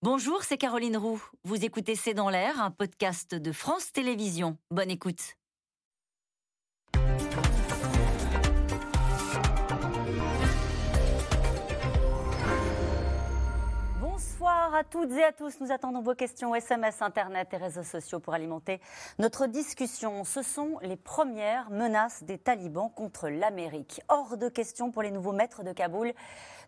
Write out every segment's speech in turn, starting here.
Bonjour, c'est Caroline Roux. Vous écoutez C'est dans l'air, un podcast de France Télévisions. Bonne écoute. Bonsoir à toutes et à tous. Nous attendons vos questions SMS, Internet et réseaux sociaux pour alimenter notre discussion. Ce sont les premières menaces des talibans contre l'Amérique. Hors de question pour les nouveaux maîtres de Kaboul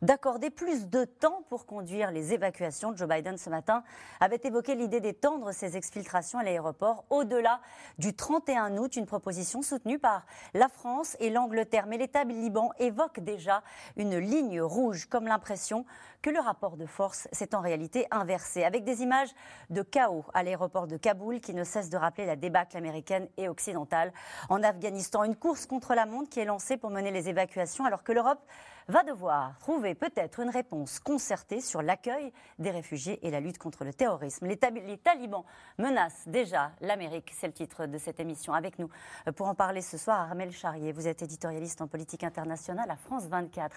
d'accorder plus de temps pour conduire les évacuations. Joe Biden, ce matin, avait évoqué l'idée d'étendre ces exfiltrations à l'aéroport au-delà du 31 août, une proposition soutenue par la France et l'Angleterre. Mais l'État liban évoque déjà une ligne rouge, comme l'impression que le rapport de force s'est en réalité inversé, avec des images de chaos à l'aéroport de Kaboul qui ne cessent de rappeler la débâcle américaine et occidentale. En Afghanistan, une course contre la montre qui est lancée pour mener les évacuations alors que l'Europe va devoir trouver peut-être une réponse concertée sur l'accueil des réfugiés et la lutte contre le terrorisme. Les, talibans menacent déjà l'Amérique, c'est le titre de cette émission. Avec nous euh, pour en parler ce soir, Armel Charrier, vous êtes éditorialiste en politique internationale à France 24.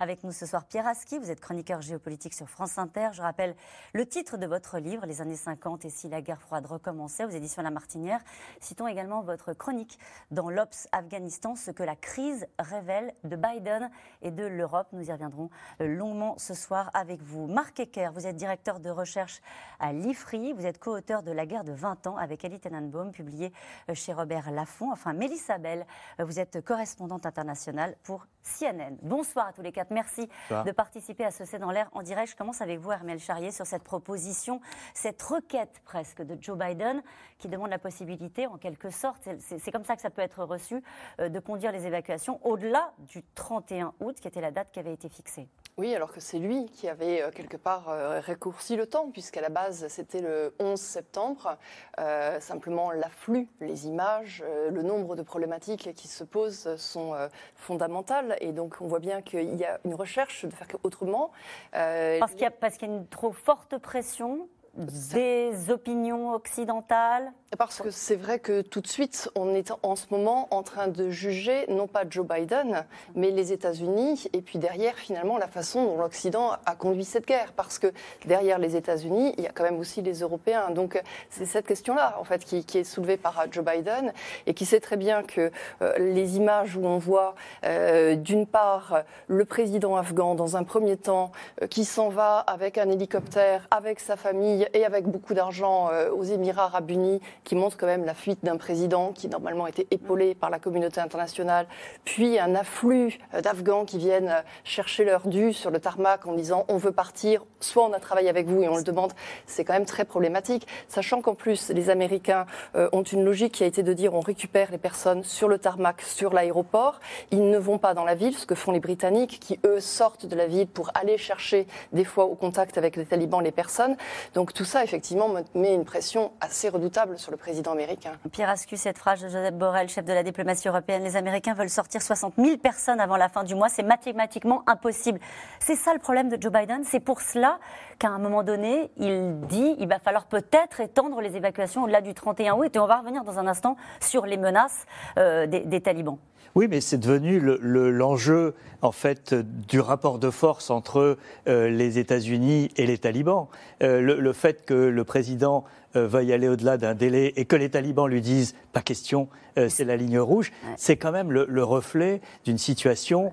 Avec nous ce soir, Pierre Aski, vous êtes chroniqueur géopolitique sur France Inter. Je rappelle le titre de votre livre, Les années 50 et si la guerre froide recommençait, aux éditions La Martinière. Citons également votre chronique dans l'Obs Afghanistan, ce que la crise révèle de Biden et de l'Europe. Nous y reviendrons euh, longuement ce soir avec vous. Marc Ecker, vous êtes directeur de recherche à l'IFRI. Vous êtes co-auteur de La guerre de 20 ans avec Elie Tenenbaum, publié euh, chez Robert Laffont. Enfin, Mélissa Bell, euh, vous êtes correspondante internationale pour CNN. Bonsoir à tous les quatre. Merci de participer à ce C'est dans l'air en direct. Je commence avec vous, Hermel Charrier, sur cette proposition, cette requête presque de Joe Biden qui demande la possibilité, en quelque sorte, c'est comme ça que ça peut être reçu, de conduire les évacuations au-delà du 31 août, qui était la date qui avait été fixée. Oui, alors que c'est lui qui avait euh, quelque part euh, raccourci le temps, puisqu'à la base c'était le 11 septembre. Euh, simplement l'afflux, les images, le nombre de problématiques qui se posent sont fondamentales. Et donc on voit bien qu'il y a une recherche de faire autrement. parce qu'il y, y, a une trop forte pression des opinions occidentales Parce que c'est vrai que tout de suite, on est en ce moment en train de juger non pas Joe Biden, mais les États-Unis, et puis derrière, finalement, la façon dont l'Occident a conduit cette guerre. Parce que derrière les États-Unis, il y a quand même aussi les Européens. Donc c'est cette question-là, en fait, qui, est soulevée par Joe Biden, et qui sait très bien que euh, les images où on voit, euh, d'une part, le président afghan, dans un premier temps, euh, qui s'en va avec un hélicoptère, avec sa famille, et avec beaucoup d'argent aux Émirats arabes unis, qui montre quand même la fuite d'un président qui normalement était épaulé par la communauté internationale, puis un afflux euh, d'Afghans qui viennent euh, chercher leur dû sur le tarmac en disant on veut partir, soit on a travaillé avec vous et on le demande, c'est quand même très problématique, sachant qu'en plus les Américains ont une logique qui a été de dire on récupère les personnes sur le tarmac, sur l'aéroport, ils ne vont pas dans la ville, ce que font les Britanniques qui eux sortent de la ville pour aller chercher des fois au contact avec les talibans les personnes. Donc tout ça, effectivement, met une pression assez redoutable sur le président américain. Pierre Ascu, cette phrase de Joseph Borrell, chef de la diplomatie européenne, les Américains veulent sortir 60 000 personnes avant la fin du mois, c'est mathématiquement impossible. C'est ça le problème de Joe Biden, c'est pour cela qu'à un moment donné, il dit il va falloir peut-être étendre les évacuations au-delà du 31 août, et on va revenir dans un instant sur les menaces euh, des talibans. Oui, mais c'est devenu l'enjeu en fait du rapport de force entre euh, les États-Unis et les talibans. Euh, le, fait que le président euh, veuille aller au-delà d'un délai et que les talibans lui disent pas question, c'est la ligne rouge, c'est quand même le, le reflet d'une situation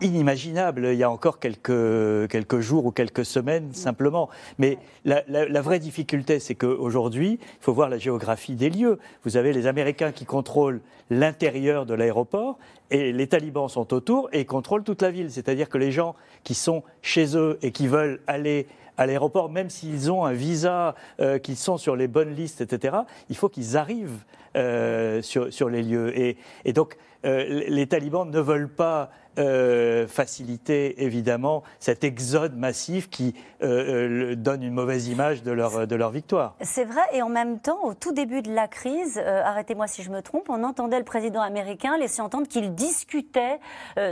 inimaginable il y a encore quelques, quelques jours ou quelques semaines simplement. Mais la, la, vraie difficulté, c'est qu'aujourd'hui, il faut voir la géographie des lieux. Vous avez les Américains qui contrôlent l'intérieur de l'aéroport et les talibans sont autour et contrôlent toute la ville. C'est-à-dire que les gens qui sont chez eux et qui veulent aller à l'aéroport, même s'ils ont un visa, euh, qu'ils sont sur les bonnes listes, etc., il faut qu'ils arrivent euh, sur, sur, les lieux. Et, et donc, euh, les talibans ne veulent pas euh, faciliter évidemment cet exode massif qui euh, donne une mauvaise image de leur, de leur victoire. C'est vrai, et en même temps, au tout début de la crise, arrêtez-moi si je me trompe, on entendait le président américain laisser entendre qu'il discutait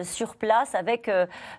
sur place avec,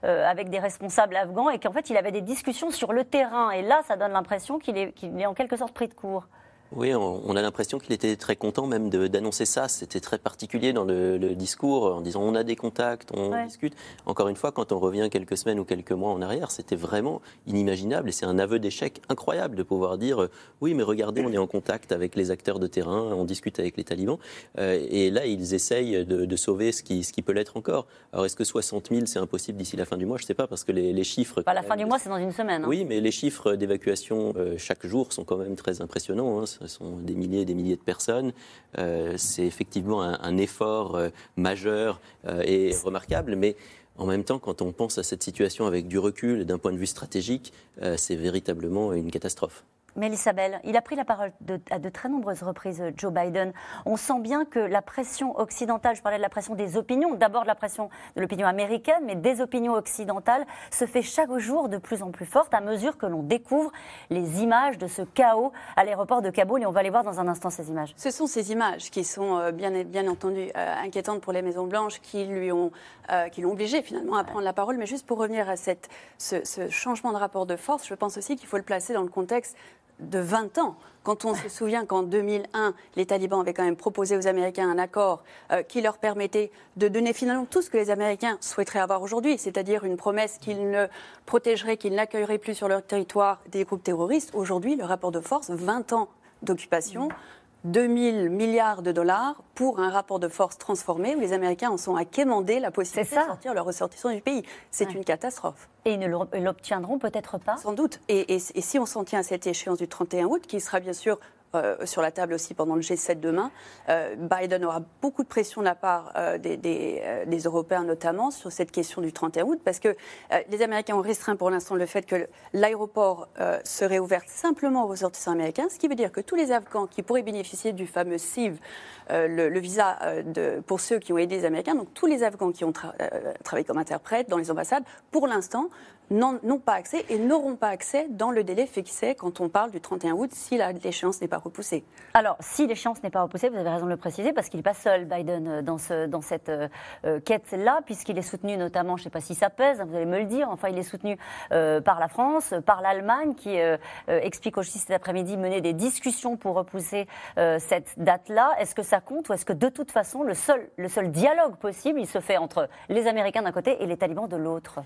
avec des responsables afghans et qu'en fait il avait des discussions sur le terrain. Et là, ça donne l'impression qu'il est, qu'il est en quelque sorte pris de court. Oui, on, a l'impression qu'il était très content même d'annoncer ça. C'était très particulier dans le, discours en disant on a des contacts, on discute. Encore une fois, quand on revient quelques semaines ou quelques mois en arrière, c'était vraiment inimaginable et c'est un aveu d'échec incroyable de pouvoir dire euh, oui, mais regardez, on est en contact avec les acteurs de terrain, on discute avec les talibans. Euh, et là, ils essayent de, sauver ce qui, ce qui peut l'être encore. Alors, est-ce que 60 000, c'est impossible d'ici la fin du mois? Je ne sais pas parce que les, chiffres. Pas la fin du mois, c'est dans une semaine. Hein. Oui, mais les chiffres d'évacuation euh, chaque jour sont quand même très impressionnants. Hein ce sont des milliers et des milliers de personnes. Euh, c'est effectivement un, effort euh, majeur euh, et remarquable, mais en même temps, quand on pense à cette situation avec du recul et d'un point de vue stratégique, c'est véritablement une catastrophe. Mélisabelle, il a pris la parole à de très nombreuses reprises, Joe Biden. On sent bien que la pression occidentale, je parlais de la pression des opinions, d'abord de la pression de l'opinion américaine, mais des opinions occidentales, se fait chaque jour de plus en plus forte à mesure que l'on découvre les images de ce chaos à l'aéroport de Kaboul. Et on va les voir dans un instant, ces images. Ce sont ces images qui sont euh, bien, entendu euh, inquiétantes pour les Maisons Blanches, qui euh, l'ont obligé finalement à prendre la parole. Mais juste pour revenir à ce changement de rapport de force, je pense aussi qu'il faut le placer dans le contexte de 20 ans. Quand on se souvient qu'en 2001, les talibans avaient quand même proposé aux Américains un accord euh, qui leur permettait de donner finalement tout ce que les Américains souhaiteraient avoir aujourd'hui, c'est-à-dire une promesse qu'ils ne protégeraient, qu'ils n'accueilleraient plus sur leur territoire des groupes terroristes. Aujourd'hui, le rapport de force, 20 ans d'occupation, 2000 milliards de dollars pour un rapport de force transformé où les Américains en sont à quémander la possibilité de sortir leurs ressortissants du pays. C'est une catastrophe. Et ils ne l'obtiendront peut-être pas Sans doute. Et, et si on s'en tient à cette échéance du 31 août, qui sera bien sûr euh, sur la table aussi pendant le G7 demain. Euh, Biden aura beaucoup de pression de la part euh, des, Européens notamment sur cette question du 31 août parce que les Américains ont restreint pour l'instant le fait que l'aéroport serait ouvert simplement aux ressortissants américains, ce qui veut dire que tous les Afghans qui pourraient bénéficier du fameux CIV, le, visa pour ceux qui ont aidé les Américains, donc tous les Afghans qui ont travaillé comme interprètes dans les ambassades, pour l'instant, n'ont pas accès et n'auront pas accès dans le délai fixé quand on parle du 31 août si l'échéance n'est pas repoussée. Alors, si l'échéance n'est pas repoussée, vous avez raison de le préciser, parce qu'il n'est pas seul, Biden, euh, dans, ce, dans cette euh, euh, quête-là, puisqu'il est soutenu notamment, je ne sais pas si ça pèse, vous allez me le dire, enfin, il est soutenu par la France, par l'Allemagne, qui explique aussi cet après-midi mener des discussions pour repousser cette date-là. Est-ce que ça compte ou est-ce que de toute façon, le seul, le seul dialogue possible, il se fait entre les Américains d'un côté et les talibans de l'autre?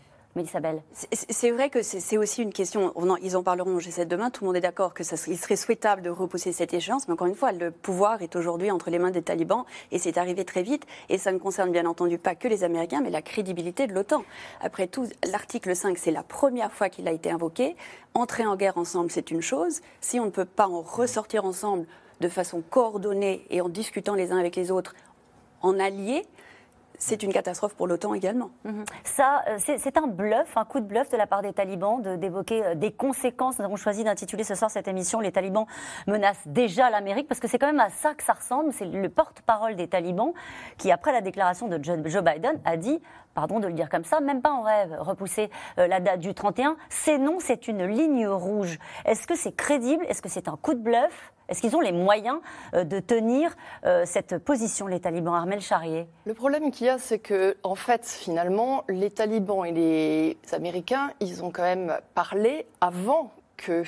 C'est vrai que c'est aussi une question, ils en parleront au G7 demain, tout le monde est d'accord qu'il serait souhaitable de repousser cette échéance, mais encore une fois, le pouvoir est aujourd'hui entre les mains des talibans et c'est arrivé très vite et ça ne concerne bien entendu pas que les Américains, mais la crédibilité de l'OTAN. Après tout, l'article 5, c'est la première fois qu'il a été invoqué. Entrer en guerre ensemble, c'est une chose. Si on ne peut pas en ressortir ensemble de façon coordonnée et en discutant les uns avec les autres, en alliés, c'est une catastrophe pour l'OTAN également. Mhm. Ça, euh, c'est un bluff, un coup de bluff de la part des talibans d'évoquer euh, des conséquences. Nous avons choisi d'intituler ce soir cette émission Les talibans menacent déjà l'Amérique, parce que c'est quand même à ça que ça ressemble. C'est le porte-parole des talibans qui, après la déclaration de Joe Biden, a dit pardon de le dire comme ça, même pas en rêve, repousser euh, la date du 31. C'est non, c'est une ligne rouge. Est-ce que c'est crédible? Est-ce que c'est un coup de bluff? Est-ce qu'ils ont les moyens euh, de tenir euh, cette position, les talibans? Armel Charrier. Le problème qu'il y a, c'est que, en fait, finalement, les talibans et les Américains, ils ont quand même parlé avant que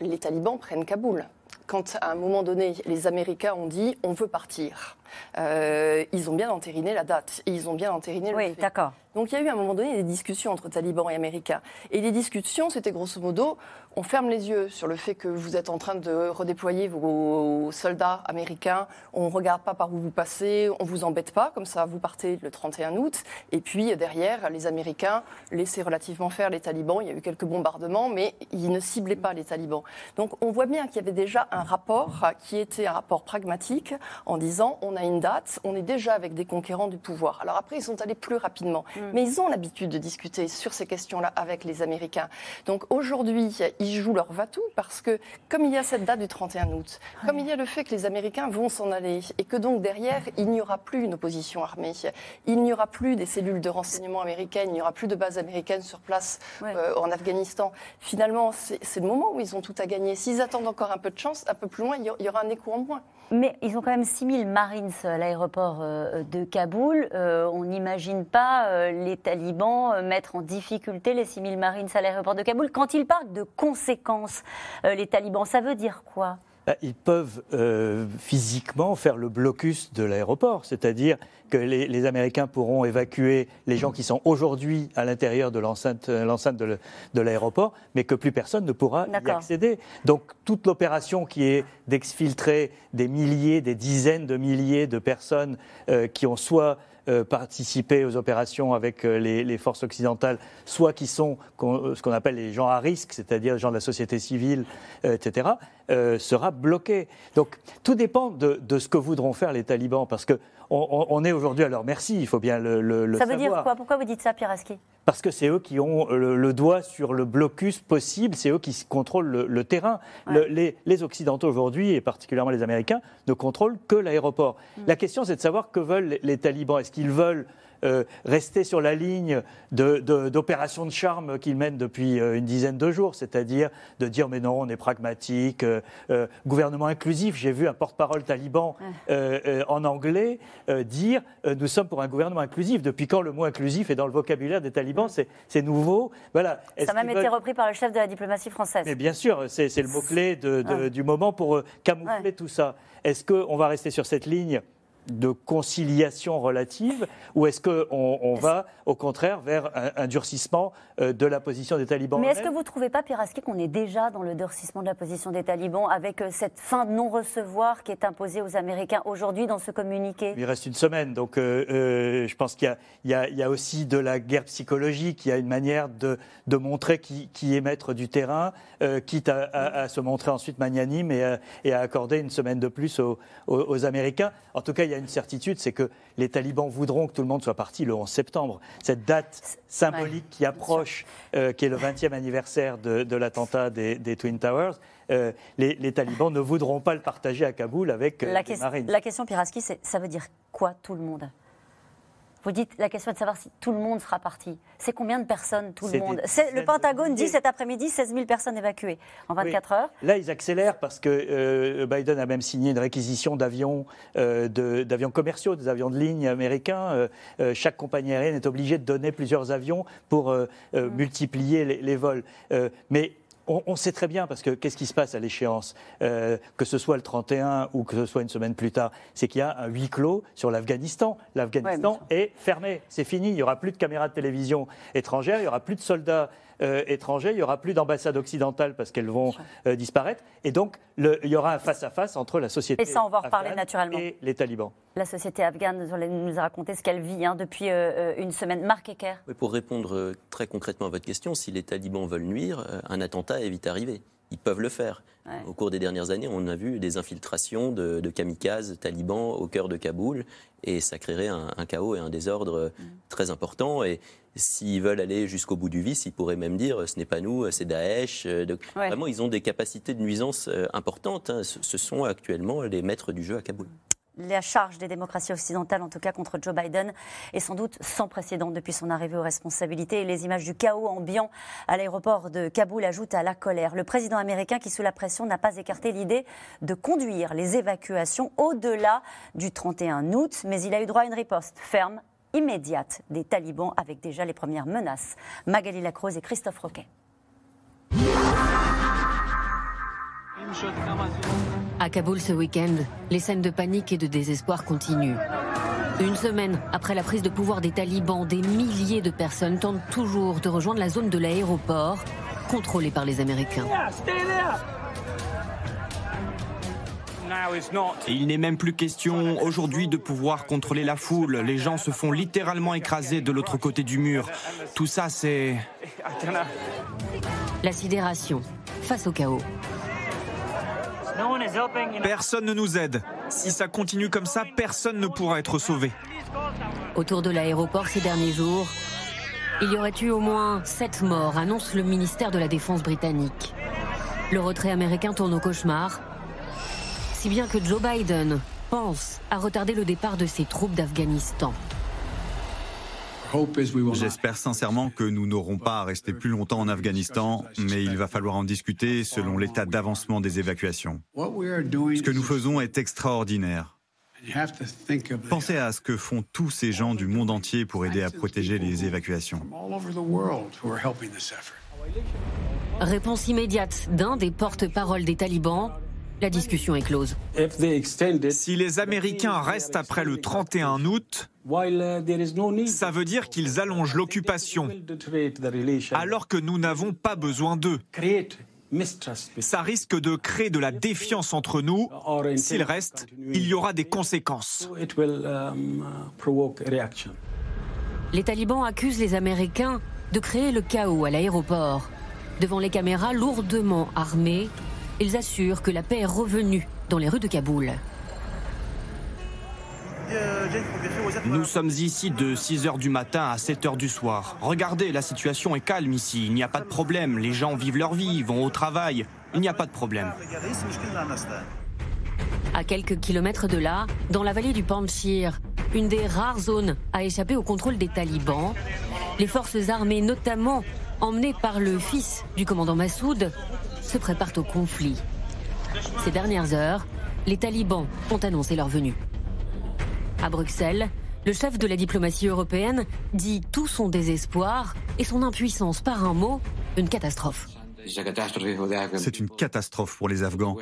les talibans prennent Kaboul. Quand à un moment donné, les Américains ont dit on veut partir, ils ont bien entériné la date, ils ont bien entériné le oui, d'accord. Donc il y a eu à un moment donné des discussions entre talibans et américains. Et les discussions, c'était grosso modo, on ferme les yeux sur le fait que vous êtes en train de redéployer vos soldats américains, on ne regarde pas par où vous passez, on ne vous embête pas, comme ça vous partez le 31 août. Et puis derrière, les Américains laissaient relativement faire les talibans. Il y a eu quelques bombardements, mais ils ne ciblaient pas les talibans. Donc on voit bien qu'il y avait déjà un rapport qui était un rapport pragmatique en disant on a une date, on est déjà avec des conquérants du pouvoir. Alors après, ils sont allés plus rapidement. Mm. Mais ils ont l'habitude de discuter sur ces questions-là avec les Américains. Donc aujourd'hui, ils jouent leur va-tout parce que comme il y a cette date du 31 août, comme il y a le fait que les Américains vont s'en aller et que donc derrière, il n'y aura plus une opposition armée, il n'y aura plus des cellules de renseignement américaines, il n'y aura plus de bases américaines sur place euh, en Afghanistan. Finalement, c'est le moment où ils ont tout à gagner. S'ils attendent encore un peu de chance, un peu plus loin, il y aura un écho en moins. Mais ils ont quand même 6000 Marines à l'aéroport euh, de Kaboul. Euh, on n'imagine pas euh, les talibans mettre en difficulté les 6000 Marines à l'aéroport de Kaboul. Quand ils parlent de conséquences, les talibans, ça veut dire quoi? Ils peuvent euh, physiquement faire le blocus de l'aéroport, c'est-à-dire que les, Américains pourront évacuer les gens qui sont aujourd'hui à l'intérieur de l'enceinte de l'aéroport, mais que plus personne ne pourra y accéder. Donc toute l'opération qui est d'exfiltrer des milliers, des dizaines de milliers de personnes euh, qui ont soit euh, participer aux opérations avec euh, les, forces occidentales, soit qui sont ce qu'on appelle les gens à risque, c'est-à-dire les gens de la société civile, euh, etc., sera bloqué. Donc tout dépend de, ce que voudront faire les talibans, parce qu'on on, est aujourd'hui à leur merci, il faut bien le, le, ça veut dire quoi? Pourquoi vous dites ça, Pierre parce que c'est eux qui ont le, doigt sur le blocus possible, c'est eux qui contrôlent le, terrain. les, Occidentaux aujourd'hui, et particulièrement les Américains, ne contrôlent que l'aéroport. Mm. La question, c'est de savoir que veulent les, les talibans. Est-ce qu'ils veulent euh, rester sur la ligne d'opérations de, charme qu'ils mènent depuis euh, une dizaine de jours, c'est-à-dire de dire mais non, on est pragmatique, euh, gouvernement inclusif. J'ai vu un porte-parole taliban en anglais dire nous sommes pour un gouvernement inclusif. Depuis quand le mot inclusif est dans le vocabulaire des talibans? C'est nouveau. Voilà. Ça a même été repris par le chef de la diplomatie française. Mais bien sûr, c'est le mot-clé du moment pour camoufler tout ça. Est-ce qu'on va rester sur cette ligne de conciliation relative ou est-ce qu'on on va au contraire vers un, durcissement euh, de la position des talibans Mais est-ce que vous ne trouvez pas, Piraski, qu'on est déjà dans le durcissement de la position des talibans avec euh, cette fin de non-recevoir qui est imposée aux Américains aujourd'hui dans ce communiqué? Il reste une semaine, donc euh, je pense qu'il y, a aussi de la guerre psychologique, il y a une manière de, montrer qui, est maître du terrain, quitte à, se montrer ensuite magnanime et à, accorder une semaine de plus aux, aux Américains. En tout cas, il y a une certitude, c'est que les talibans voudront que tout le monde soit parti le 11 septembre. Cette date symbolique qui approche, euh, qui est le 20e anniversaire de, l'attentat des, Twin Towers, euh, les, talibans ne voudront pas le partager à Kaboul avec euh, la les marines. La question, Piraski, c'est ça veut dire quoi tout le monde? Vous dites la question est de savoir si tout le monde sera parti. C'est combien de personnes tout le monde Le Pentagone dit cet après-midi 16 000 personnes évacuées en 24 heures. Là, ils accélèrent parce que euh, Biden a même signé une réquisition d'avions, euh, d'avions commerciaux, des avions de ligne américains. Euh, chaque compagnie aérienne est obligée de donner plusieurs avions pour mm. multiplier les, les vols. mais on, sait très bien, parce que qu'est-ce qui se passe à l'échéance, euh, que ce soit le 31 ou que ce soit une semaine plus tard, c'est qu'il y a un huis clos sur l'Afghanistan. L'Afghanistan est fermé, c'est fini. Il n'y aura plus de caméras de télévision étrangères, il n'y aura plus de soldats euh, étrangers, il n'y aura plus d'ambassades occidentales parce qu'elles vont euh, disparaître. Et donc, il y aura un face-à-face entre la société et on va reparler naturellement. et les talibans. La société afghane nous a raconté ce qu'elle vit hein, depuis euh, une semaine. Marc Ecker. pour répondre très concrètement à votre question, si les talibans veulent nuire, un attentat est vite arrivé ils peuvent le faire. Au cours des dernières années, on a vu des infiltrations de, kamikazes talibans au cœur de Kaboul, et ça créerait un, chaos et un désordre mm. très important. Et s'ils veulent aller jusqu'au bout du vice, ils pourraient même dire ce n'est pas nous, c'est Daesh. Vraiment, ils ont des capacités de nuisance euh, importantes. Hein. Ce sont actuellement les maîtres du jeu à Kaboul la charge des démocraties occidentales, en tout cas contre Joe Biden, est sans doute sans précédent depuis son arrivée aux responsabilités. Les images du chaos ambiant à l'aéroport de Kaboul ajoutent à la colère. Le président américain, qui sous la pression n'a pas écarté l'idée de conduire les évacuations au-delà du 31 août, mais il a eu droit à une riposte ferme, immédiate des talibans, avec déjà les premières menaces. Magali Lacrose et Christophe Roquet. À Kaboul ce week-end, les scènes de panique et de désespoir continuent. Une semaine après la prise de pouvoir des talibans, des milliers de personnes tentent toujours de rejoindre la zone de l'aéroport, contrôlée par les Américains. il n'est même plus question aujourd'hui de pouvoir contrôler la foule. Les gens se font littéralement écraser de l'autre côté du mur. Tout ça, c'est... La sidération face au chaos. Personne ne nous aide. Si ça continue comme ça, personne ne pourra être sauvé. Autour de l'aéroport ces derniers jours, il y aurait eu au moins sept morts, annonce le ministère de la Défense britannique. Le retrait américain tourne au cauchemar, si bien que Joe Biden pense à retarder le départ de ses troupes d'Afghanistan. J'espère sincèrement que nous n'aurons pas à rester plus longtemps en Afghanistan, mais il va falloir en discuter selon l'état d'avancement des évacuations. Ce que nous faisons est extraordinaire. Pensez à ce que font tous ces gens du monde entier pour aider à protéger les évacuations. Réponse immédiate d'un des porte-parole des talibans. La discussion est close. Si les Américains restent après le 31 août, ça veut dire qu'ils allongent l'occupation, alors que nous n'avons pas besoin d'eux. Ça risque de créer de la défiance entre nous. S'ils restent, il y aura des conséquences. Les talibans accusent les Américains de créer le chaos à l'aéroport. Devant les caméras lourdement armées, ils assurent que la paix est revenue dans les rues de Kaboul. Nous sommes ici de 6h du matin à 7h du soir. Regardez, la situation est calme ici, il n'y a pas de problème. Les gens vivent leur vie, vont au travail, il n'y a pas de problème. À quelques kilomètres de là, dans la vallée du Panchir, une des rares zones à échapper au contrôle des talibans, les forces armées, notamment emmenées par le fils du commandant Massoud, se préparent au conflit. Ces dernières heures, les talibans ont annoncé leur venue. À Bruxelles, le chef de la diplomatie européenne dit tout son désespoir et son impuissance par un mot, une catastrophe. C'est une catastrophe pour les Afghans,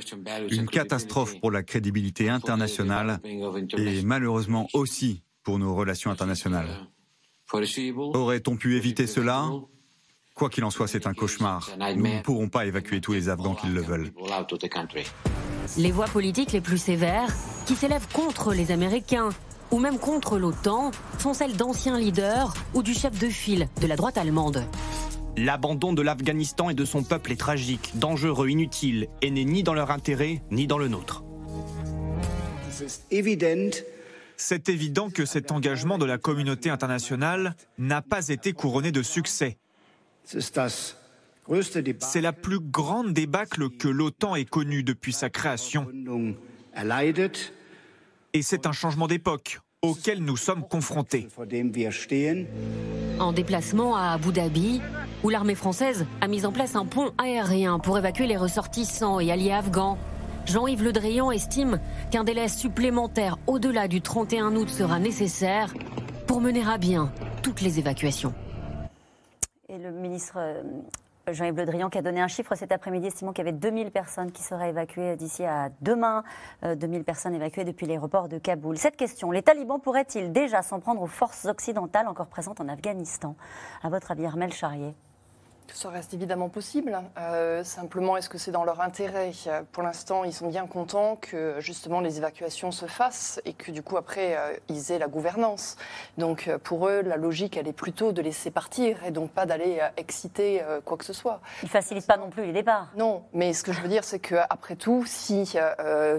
une catastrophe pour la crédibilité internationale et malheureusement aussi pour nos relations internationales. Aurait-on pu éviter cela? Quoi qu'il en soit, c'est un cauchemar. Nous ne pourrons pas évacuer tous les Afghans qui le veulent. Les voix politiques les plus sévères, qui s'élèvent contre les Américains ou même contre l'OTAN, sont celles d'anciens leaders ou du chef de file de la droite allemande. L'abandon de l'Afghanistan et de son peuple est tragique, dangereux, inutile, et n'est ni dans leur intérêt ni dans le nôtre. C'est évident que cet engagement de la communauté internationale n'a pas été couronné de succès. C'est la plus grande débâcle que l'OTAN ait connue depuis sa création. Et c'est un changement d'époque auquel nous sommes confrontés. En déplacement à Abu Dhabi, où l'armée française a mis en place un pont aérien pour évacuer les ressortissants et alliés afghans, Jean-Yves Le Drian estime qu'un délai supplémentaire au-delà du 31 août sera nécessaire pour mener à bien toutes les évacuations. Et le ministre euh, Jean-Yves Le Drian qui a donné un chiffre cet après-midi, estimant qu'il y avait 2000 personnes qui seraient évacuées d'ici à demain. 2000 euh, personnes évacuées depuis l'aéroport de Kaboul. Cette question, les talibans pourraient-ils déjà s'en prendre aux forces occidentales encore présentes en Afghanistan? À votre avis, Armel Charrier ça reste évidemment possible. Euh, simplement, est-ce que c'est dans leur intérêt? Pour l'instant, ils sont bien contents que justement les évacuations se fassent et que du coup après euh, ils aient la gouvernance. Donc euh, pour eux, la logique, elle est plutôt de laisser partir et donc pas d'aller exciter quoi que ce soit. Ils facilitent pas non plus les départs. Non, mais ce que je veux dire, c'est qu'après tout, si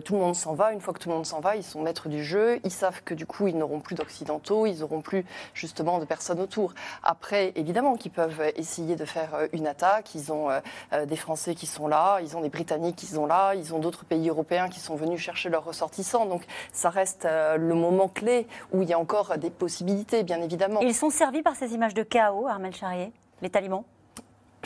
tout le monde s'en va, une fois que tout le monde s'en va, ils sont maîtres du jeu. Ils savent que du coup, ils n'auront plus d'occidentaux, ils n'auront plus justement de personnes autour. Après, évidemment, qu'ils peuvent essayer de faire une attaque. Ils ont euh, euh, des Français qui sont là, ils ont des Britanniques qui sont là, ils ont d'autres pays européens qui sont venus chercher leurs ressortissants. Donc ça reste le moment clé où il y a encore des possibilités, bien évidemment. ils sont servis par ces images de chaos, Armel Charrier, les talibans?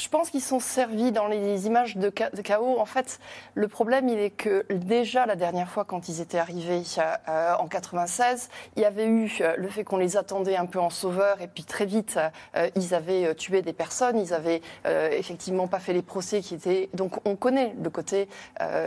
Je pense qu'ils sont servis dans les images de, chaos. En fait, le problème, il est que déjà la dernière fois, quand ils étaient arrivés euh, en 96, il y avait eu euh, le fait qu'on les attendait un peu en sauveur, et puis très vite, euh, ils avaient tué des personnes, ils avaient effectivement pas fait les procès qui étaient. Donc, on connaît le côté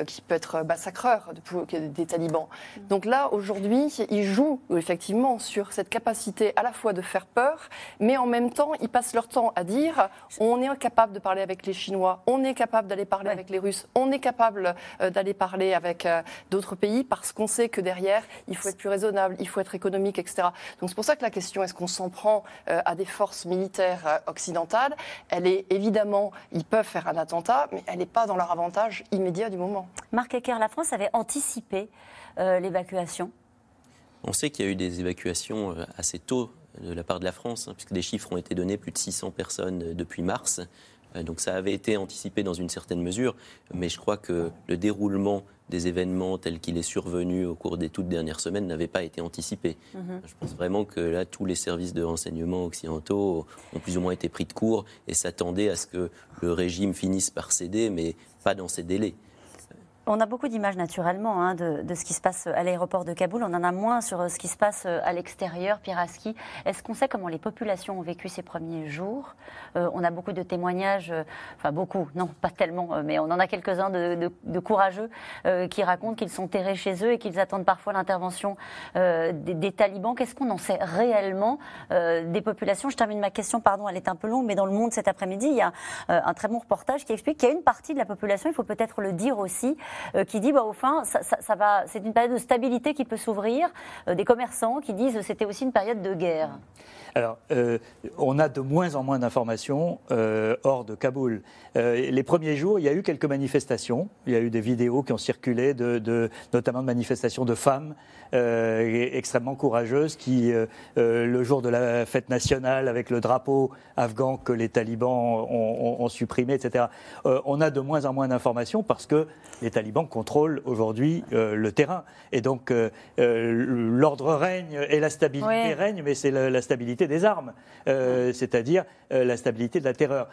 qui peut être massacreur des talibans. Donc là, aujourd'hui, ils jouent effectivement sur cette capacité à la fois de faire peur, mais en même temps, ils passent leur temps à dire on est capable capable de parler avec les Chinois, on est capable d'aller parler avec les Russes, on est capable euh, d'aller parler avec euh, d'autres pays parce qu'on sait que derrière, il faut être plus raisonnable, il faut être économique, etc. Donc c'est pour ça que la question, est-ce qu'on s'en prend euh, à des forces militaires occidentales Elle est évidemment, ils peuvent faire un attentat, mais elle n'est pas dans leur avantage immédiat du moment. Marc Ecker, la France avait anticipé l'évacuation on sait qu'il y a eu des évacuations assez tôt de la part de la France, hein, puisque des chiffres ont été donnés, plus de 600 personnes euh, depuis mars. Euh, donc ça avait été anticipé dans une certaine mesure, mais je crois que le déroulement des événements tels qu'il est survenu au cours des toutes dernières semaines n'avait pas été anticipé. Mhm. Je pense vraiment que là, tous les services de renseignement occidentaux ont plus ou moins été pris de court et s'attendaient à ce que le régime finisse par céder, mais pas dans ces délais. On a beaucoup d'images naturellement hein, de, ce qui se passe à l'aéroport de Kaboul. On en a moins sur euh, ce qui se passe euh, à l'extérieur. Piraski, est-ce qu'on sait comment les populations ont vécu ces premiers jours? Euh, On a beaucoup de témoignages, enfin beaucoup, non, pas tellement, mais on en a quelques-uns de, courageux qui racontent qu'ils sont terrés chez eux et qu'ils attendent parfois l'intervention des, talibans. Qu'est-ce qu'on en sait réellement des populations? Je termine ma question, pardon, elle est un peu longue, mais dans le monde cet après-midi, il y a un très bon reportage qui explique qu'il y a une partie de la population, il faut peut-être le dire aussi, qui dit, bah, au fin, ça, va, c'est une période de stabilité qui peut s'ouvrir. Euh, des commerçants qui disent c'était aussi une période de guerre. Alors, euh, on a de moins en moins d'informations hors de Kaboul. les premiers jours, il y a eu quelques manifestations. Il y a eu des vidéos qui ont circulé, de, notamment de manifestations de femmes extrêmement courageuses qui, le jour de la fête nationale, avec le drapeau afghan que les talibans ont, ont supprimé, etc., on a de moins en moins d'informations parce que les talibans contrôlent aujourd'hui euh, le terrain. Et donc, euh, euh, l'ordre règne et la stabilité règne, mais c'est la, stabilité des armes, c'est-à-dire la stabilité de la terreur.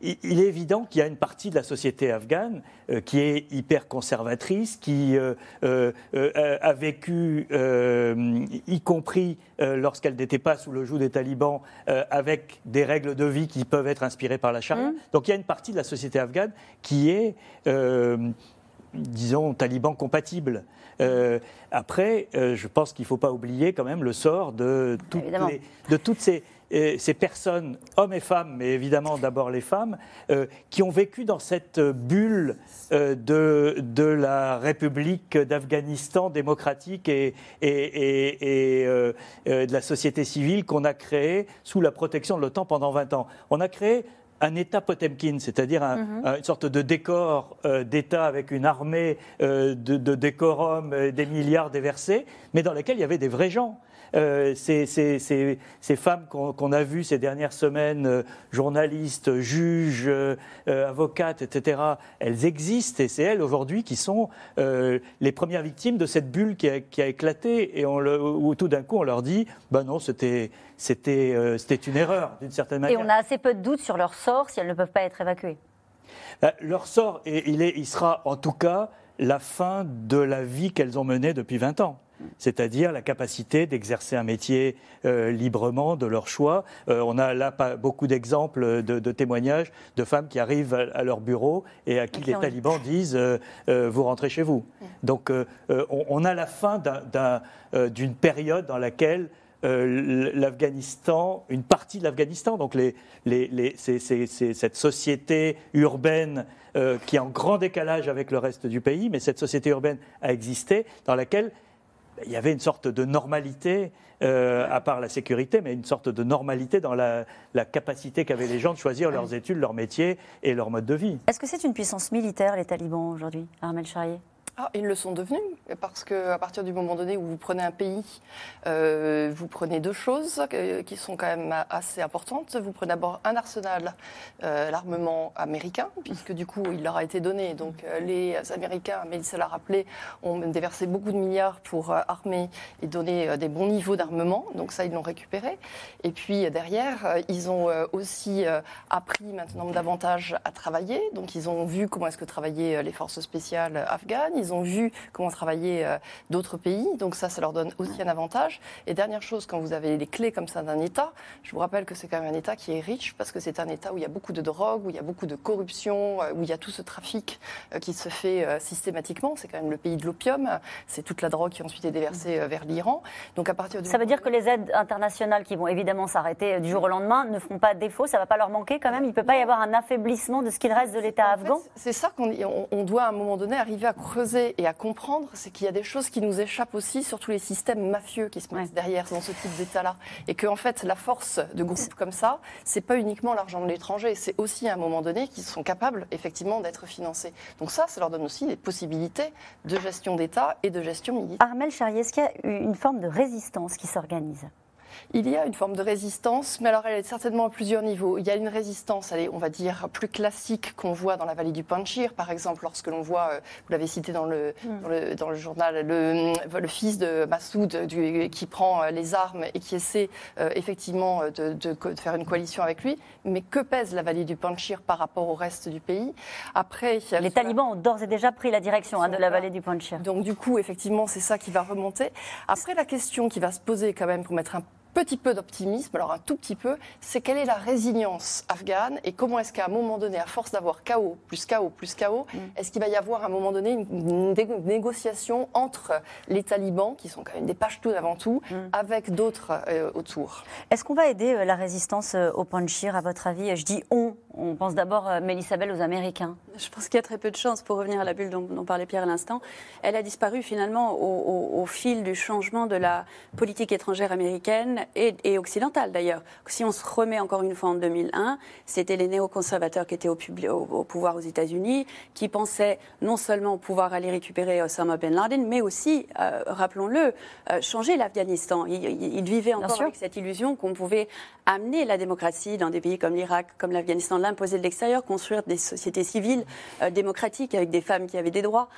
Il, est évident qu'il y a une partie de la société afghane qui est hyper conservatrice, qui a vécu, y compris lorsqu'elle n'était pas sous le joug des talibans, avec des règles de vie qui peuvent être inspirées par la charia. Mmh. Donc il y a une partie de la société afghane qui est disons, talibans compatibles. Euh, après, euh, je pense qu'il ne faut pas oublier quand même le sort de toutes, de toutes ces, euh, ces, personnes, hommes et femmes, mais évidemment d'abord les femmes, qui ont vécu dans cette bulle de, de, la République d'Afghanistan démocratique et, et, et de la société civile qu'on a créée sous la protection de l'OTAN pendant 20 ans. On a créé un État Potemkin, c'est-à-dire mhm. une sorte de décor euh, d'État avec une armée euh, de, de, décorum, des milliards déversés, mais dans lequel il y avait des vrais gens. Euh, ces, femmes qu'on a vues ces dernières semaines, journalistes, juges, avocates, etc., elles existent et c'est elles aujourd'hui qui sont les premières victimes de cette bulle qui a, éclaté et on où tout d'un coup on leur dit, ben non, c'était euh, une erreur, d'une certaine manière. Et on a assez peu de doutes sur leur sort si elles ne peuvent pas être évacuées. Bah, leur sort, il, est, il sera en tout cas la fin de la vie qu'elles ont menée depuis 20 ans c'est-à-dire la capacité d'exercer un métier euh, librement, de leur choix. Euh, on a là pas beaucoup d'exemples de, témoignages de femmes qui arrivent à, leur bureau et à qui les talibans disent vous rentrez chez vous. Donc on, on, a la fin d'une période dans laquelle euh, l'Afghanistan, une partie de l'Afghanistan, donc les, les, cette société urbaine euh, qui est en grand décalage avec le reste du pays, mais cette société urbaine a existé, dans laquelle il y avait une sorte de normalité, euh, à part la sécurité, mais une sorte de normalité dans la, la capacité qu'avaient les gens de choisir leurs études, leur métier et leur mode de vie. Est-ce que c'est une puissance militaire, les talibans, aujourd'hui, Armel Charrier? Ah, ils le sont devenus, parce qu'à partir du moment donné où vous prenez un pays, euh, vous prenez deux choses qui sont quand même assez importantes. Vous prenez d'abord un arsenal, euh, l'armement américain, puisque du coup, il leur a été donné. Donc euh, les Américains, Mélissa l'a rappelé, ont déversé beaucoup de milliards pour armer et donner des bons niveaux d'armement. Donc ça, ils l'ont récupéré. Et puis derrière, ils ont aussi appris maintenant davantage à travailler. Donc ils ont vu comment est-ce que travaillaient les forces spéciales afghanes ont vu comment travailler euh, d'autres pays, donc ça, ça leur donne aussi un avantage. Et dernière chose, quand vous avez les clés comme ça d'un État, je vous rappelle que c'est quand même un État qui est riche parce que c'est un État où il y a beaucoup de drogue, où il y a beaucoup de corruption, euh, où il y a tout ce trafic euh, qui se fait systématiquement. C'est quand même le pays de l'opium, c'est toute la drogue qui ensuite est déversée vers l'Iran. Donc à partir Ça veut dire que les aides internationales qui vont évidemment s'arrêter du jour au lendemain ne feront pas défaut, ça ne va pas leur manquer quand même. Il ne peut pas y avoir un affaiblissement de ce qu'il reste de l'État afghan. C'est ça qu'on on doit à un moment donné arriver à creuser et à comprendre, c'est qu'il y a des choses qui nous échappent aussi sur tous les systèmes mafieux qui se mettent derrière dans ce type d'État-là. Et que, en fait, la force de groupes comme ça, c'est pas uniquement l'argent de l'étranger, c'est aussi à un moment donné qu'ils sont capables, effectivement, d'être financés. Donc ça, ça leur donne aussi des possibilités de gestion d'État et de gestion militaire. Armel Charrier, est-ce qu'il y a une forme de résistance qui s'organise? Il y a une forme de résistance, mais alors elle est certainement à plusieurs niveaux. Il y a une résistance, est, on va dire, plus classique qu'on voit dans la vallée du Panchir, par exemple, lorsque l'on voit, euh, vous l'avez cité dans le, mm. dans le, dans le, journal, le, le, fils de Massoud du, qui prend euh, les armes et qui essaie euh, effectivement de, de, faire une coalition avec lui. Mais que pèse la vallée du Panchir par rapport au reste du pays? Après, Les talibans ont d'ores et déjà pris la direction hein, de la vallée du Panchir. Donc du coup, effectivement, c'est ça qui va remonter. Après, la question qui va se poser quand même pour mettre un petit peu d'optimisme, alors un tout petit peu, c'est quelle est la résilience afghane et comment est-ce qu'à un moment donné, à force d'avoir chaos, plus chaos, plus chaos, mm. est-ce qu'il va y avoir à un moment donné une, négociation entre les talibans, qui sont quand même des Pashtuns avant tout, mm. avec d'autres euh, autour? Est-ce qu'on va aider euh, la résistance euh, au Panchir, à votre avis? Je dis on, on pense d'abord, Mélissabelle, aux Américains. Je pense qu'il y a très peu de chances, pour revenir à la bulle dont, parlait Pierre à l'instant. Elle a disparu finalement au, au fil du changement de la politique étrangère américaine et, occidentale d'ailleurs. Si on se remet encore une fois en 2001, c'était les néoconservateurs qui étaient au, au, pouvoir aux États-Unis, qui pensaient non seulement pouvoir aller récupérer Osama Ben Laden, mais aussi, euh, rappelons-le, euh, changer l'Afghanistan. Ils, vivaient encore avec cette illusion qu'on pouvait amener la démocratie dans des pays comme l'Irak, comme l'Afghanistan, l'imposer de l'extérieur, construire des sociétés civiles euh, démocratiques avec des femmes qui avaient des droits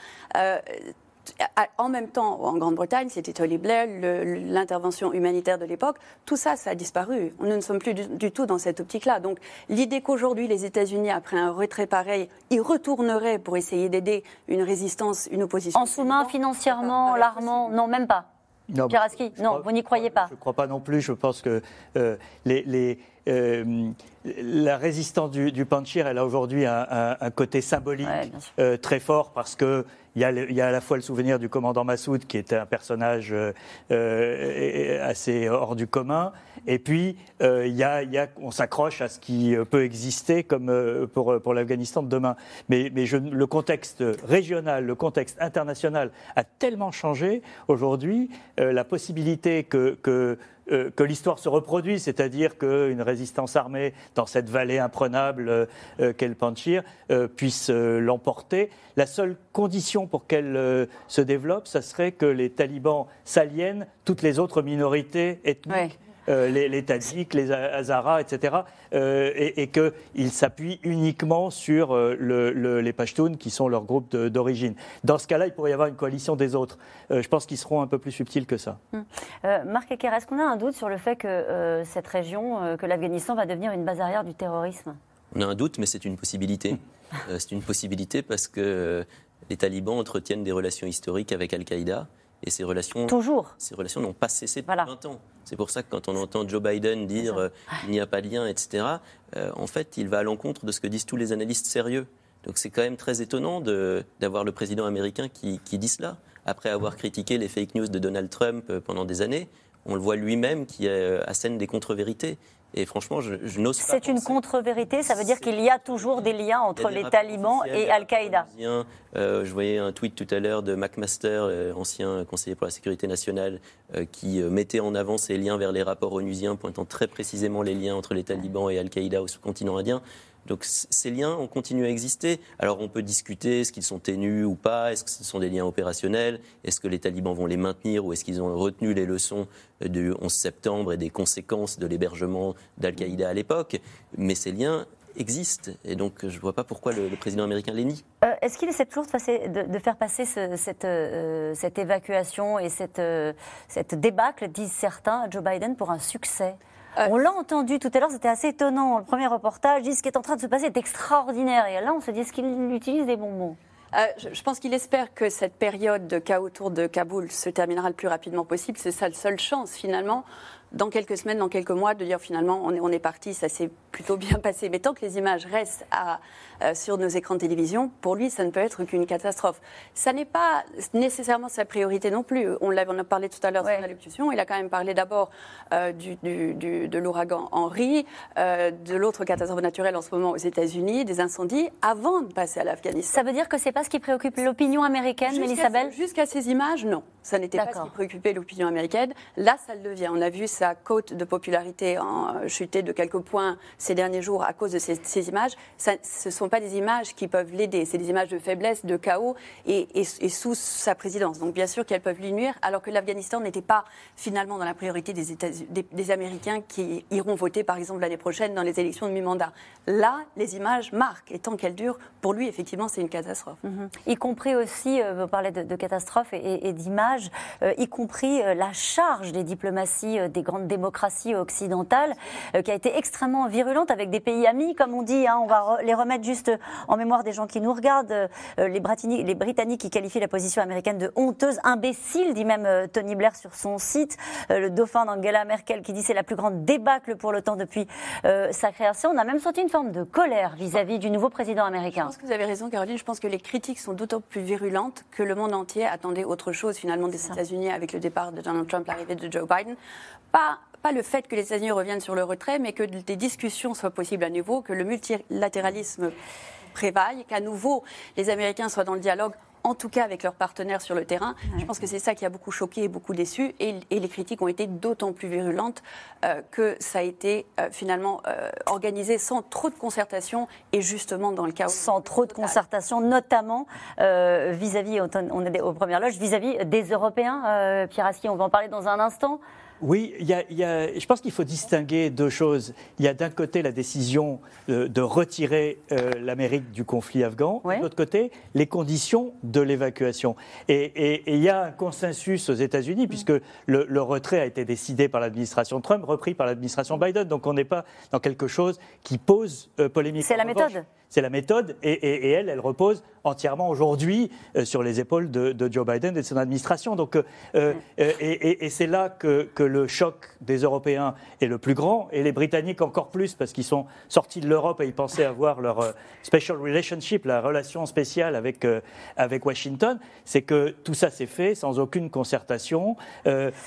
en même temps, en Grande-Bretagne, c'était Tony Blair, l'intervention humanitaire de l'époque, tout ça, ça a disparu. Nous ne sommes plus du, tout dans cette optique-là. Donc l'idée qu'aujourd'hui, les États-Unis, après un retrait pareil, ils retourneraient pour essayer d'aider une résistance, une opposition. En sous-main, financièrement, l'armement, non, même pas. Non, non, vous n'y croyez pas. Je ne crois pas non plus. Je pense que euh, les, euh, la résistance du, du Panchir, elle a aujourd'hui un, côté symbolique euh, très fort parce que il y, a, il y, a, à la fois le souvenir du commandant Massoud, qui était un personnage euh, assez hors du commun, et puis euh, il, y a, il y a, on s'accroche à ce qui peut exister comme pour, pour l'Afghanistan de demain. Mais, mais je, le contexte régional, le contexte international a tellement changé aujourd'hui, la possibilité que, que euh, que l'histoire se reproduise, c'est-à-dire qu'une résistance armée dans cette vallée imprenable euh, euh, qu'est le Panchir puisse l'emporter. La seule condition pour qu'elle se développe, ce serait que les talibans s'aliènent toutes les autres minorités ethniques. Les, les Tadjiks, les Hazaras, etc., euh, et, et qu'ils s'appuient uniquement sur euh, le, les Pashtuns, qui sont leur groupe d'origine. Dans ce cas-là, il pourrait y avoir une coalition des autres. je pense qu'ils seront un peu plus subtils que ça. Hum. Marc Ecker, est-ce qu'on a un doute sur le fait que cette région, que l'Afghanistan va devenir une base arrière du terrorisme? On a un doute, mais c'est une possibilité. c'est une possibilité parce que les talibans entretiennent des relations historiques avec Al-Qaïda. Et ces relations, Toujours. Ces relations n'ont pas cessé depuis 20 ans. C'est pour ça que quand on entend Joe Biden dire euh, il n'y a pas de lien, etc., euh, en fait, il va à l'encontre de ce que disent tous les analystes sérieux. Donc c'est quand même très étonnant d'avoir le président américain qui, qui dit cela. Après avoir critiqué les fake news de Donald Trump euh, pendant des années, on le voit lui-même qui assène des contre-vérités. Et franchement, je, n'ose pas. C'est une contre-vérité, ça veut dire qu'il y a toujours des liens entre les talibans et Al-Qaïda. Euh, je voyais un tweet tout à l'heure de McMaster, euh, ancien conseiller pour la sécurité nationale, euh, qui mettait en avant ces liens vers les rapports onusiens, pointant très précisément les liens entre les talibans et Al-Qaïda au sous-continent indien. Donc ces liens ont continué à exister. Alors on peut discuter, est-ce qu'ils sont ténus ou pas, est-ce que ce sont des liens opérationnels, est-ce que les talibans vont les maintenir ou est-ce qu'ils ont retenu les leçons du 11 septembre et des conséquences de l'hébergement d'Al-Qaïda à l'époque? Mais ces liens existent et donc je ne vois pas pourquoi le, président américain les nie. Euh, est-ce qu'il essaie toujours de, de, faire passer cette, euh, cette, évacuation et cette, euh, cette débâcle, disent certains, Joe Biden, pour un succès? Euh, on l'a entendu tout à l'heure, c'était assez étonnant. Le premier reportage dit ce qui est en train de se passer est extraordinaire. Et là, on se dit est-ce qu'il utilise des bons mots? Euh, je, pense qu'il espère que cette période de chaos autour de Kaboul se terminera le plus rapidement possible. C'est sa seule chance, finalement, dans quelques semaines, dans quelques mois, de dire finalement on est, on est parti, ça s'est plutôt bien passé. Mais tant que les images restent à, euh, sur nos écrans de télévision, pour lui, ça ne peut être qu'une catastrophe. Ça n'est pas nécessairement sa priorité non plus. On, on a parlé tout à l'heure de l'allocution. Il a quand même parlé d'abord euh, du, du, de l'ouragan Henri, euh, de l'autre catastrophe naturelle en ce moment aux États-Unis, des incendies, avant de passer à l'Afghanistan. Ça veut dire que c'est pas ce qui préoccupe l'opinion américaine, Mélisabelle Jusqu'à ces images, non. Ça n'était pas ce qui préoccupait l'opinion américaine. Là, ça le devient. On a vu sa cote de popularité a chuté de quelques points ces derniers jours à cause de ces, images, ce ne sont pas des images qui peuvent l'aider. C'est des images de faiblesse, de chaos et, sous sa présidence. Donc bien sûr qu'elles peuvent lui nuire, alors que l'Afghanistan n'était pas finalement dans la priorité des, Américains qui iront voter par exemple l'année prochaine dans les élections de mi-mandat. Là, les images marquent et tant qu'elles durent, pour lui effectivement c'est une catastrophe. Mhm. Y compris aussi, euh, vous parlez de, catastrophe et, d'images, euh, y compris euh, la charge des diplomaties des grandes démocraties occidentales qui a été extrêmement virulente avec des pays amis, comme on dit. Hein, on va les remettre juste en mémoire des gens qui nous regardent. les, Britanniques, les Britanniques qui qualifient la position américaine de honteuse, imbécile, dit même Tony Blair sur son site. le dauphin d'Angela Merkel qui dit c'est la plus grande débâcle pour l'OTAN depuis sa création. On a même senti une forme de colère vis-à-vis du nouveau président américain. Je pense que vous avez raison, Caroline. Je pense que les critiques sont d'autant plus virulentes que le monde entier attendait autre chose finalement des États-Unis avec le départ de Donald Trump, l'arrivée de Joe Biden. Pas pas le fait que les États-Unis reviennent sur le retrait, mais que des discussions soient possibles à nouveau, que le multilatéralisme prévaille, qu'à nouveau les Américains soient dans le dialogue en tout cas avec leurs partenaires sur le terrain. Je pense que c'est ça qui a beaucoup choqué et beaucoup déçu. Et, les critiques ont été d'autant plus virulentes euh, que ça a été euh, finalement euh, organisé sans trop de concertation et justement dans le chaos. Sans trop de concertation, notamment vis-à-vis, on est aux premières loges, vis-à-vis des Européens. Pierre Aski, on va en parler dans un instant. Oui, il y a, je pense qu'il faut distinguer deux choses. Il y a d'un côté la décision de, retirer euh, l'Amérique du conflit afghan, de l'autre côté les conditions de l'évacuation. Et, il y a un consensus aux États-Unis, puisque le, retrait a été décidé par l'administration Trump, repris par l'administration Biden. Donc on n'est pas dans quelque chose qui pose euh, polémique. C'est la méthode c'est la méthode, et, elle, elle repose entièrement aujourd'hui euh, sur les épaules de, Joe Biden et de son administration. Donc, euh, euh, et, c'est là que, le choc des Européens est le plus grand, et les Britanniques encore plus, parce qu'ils sont sortis de l'Europe et ils pensaient avoir leur special relationship, la relation spéciale avec, avec Washington. C'est que tout ça s'est fait sans aucune concertation.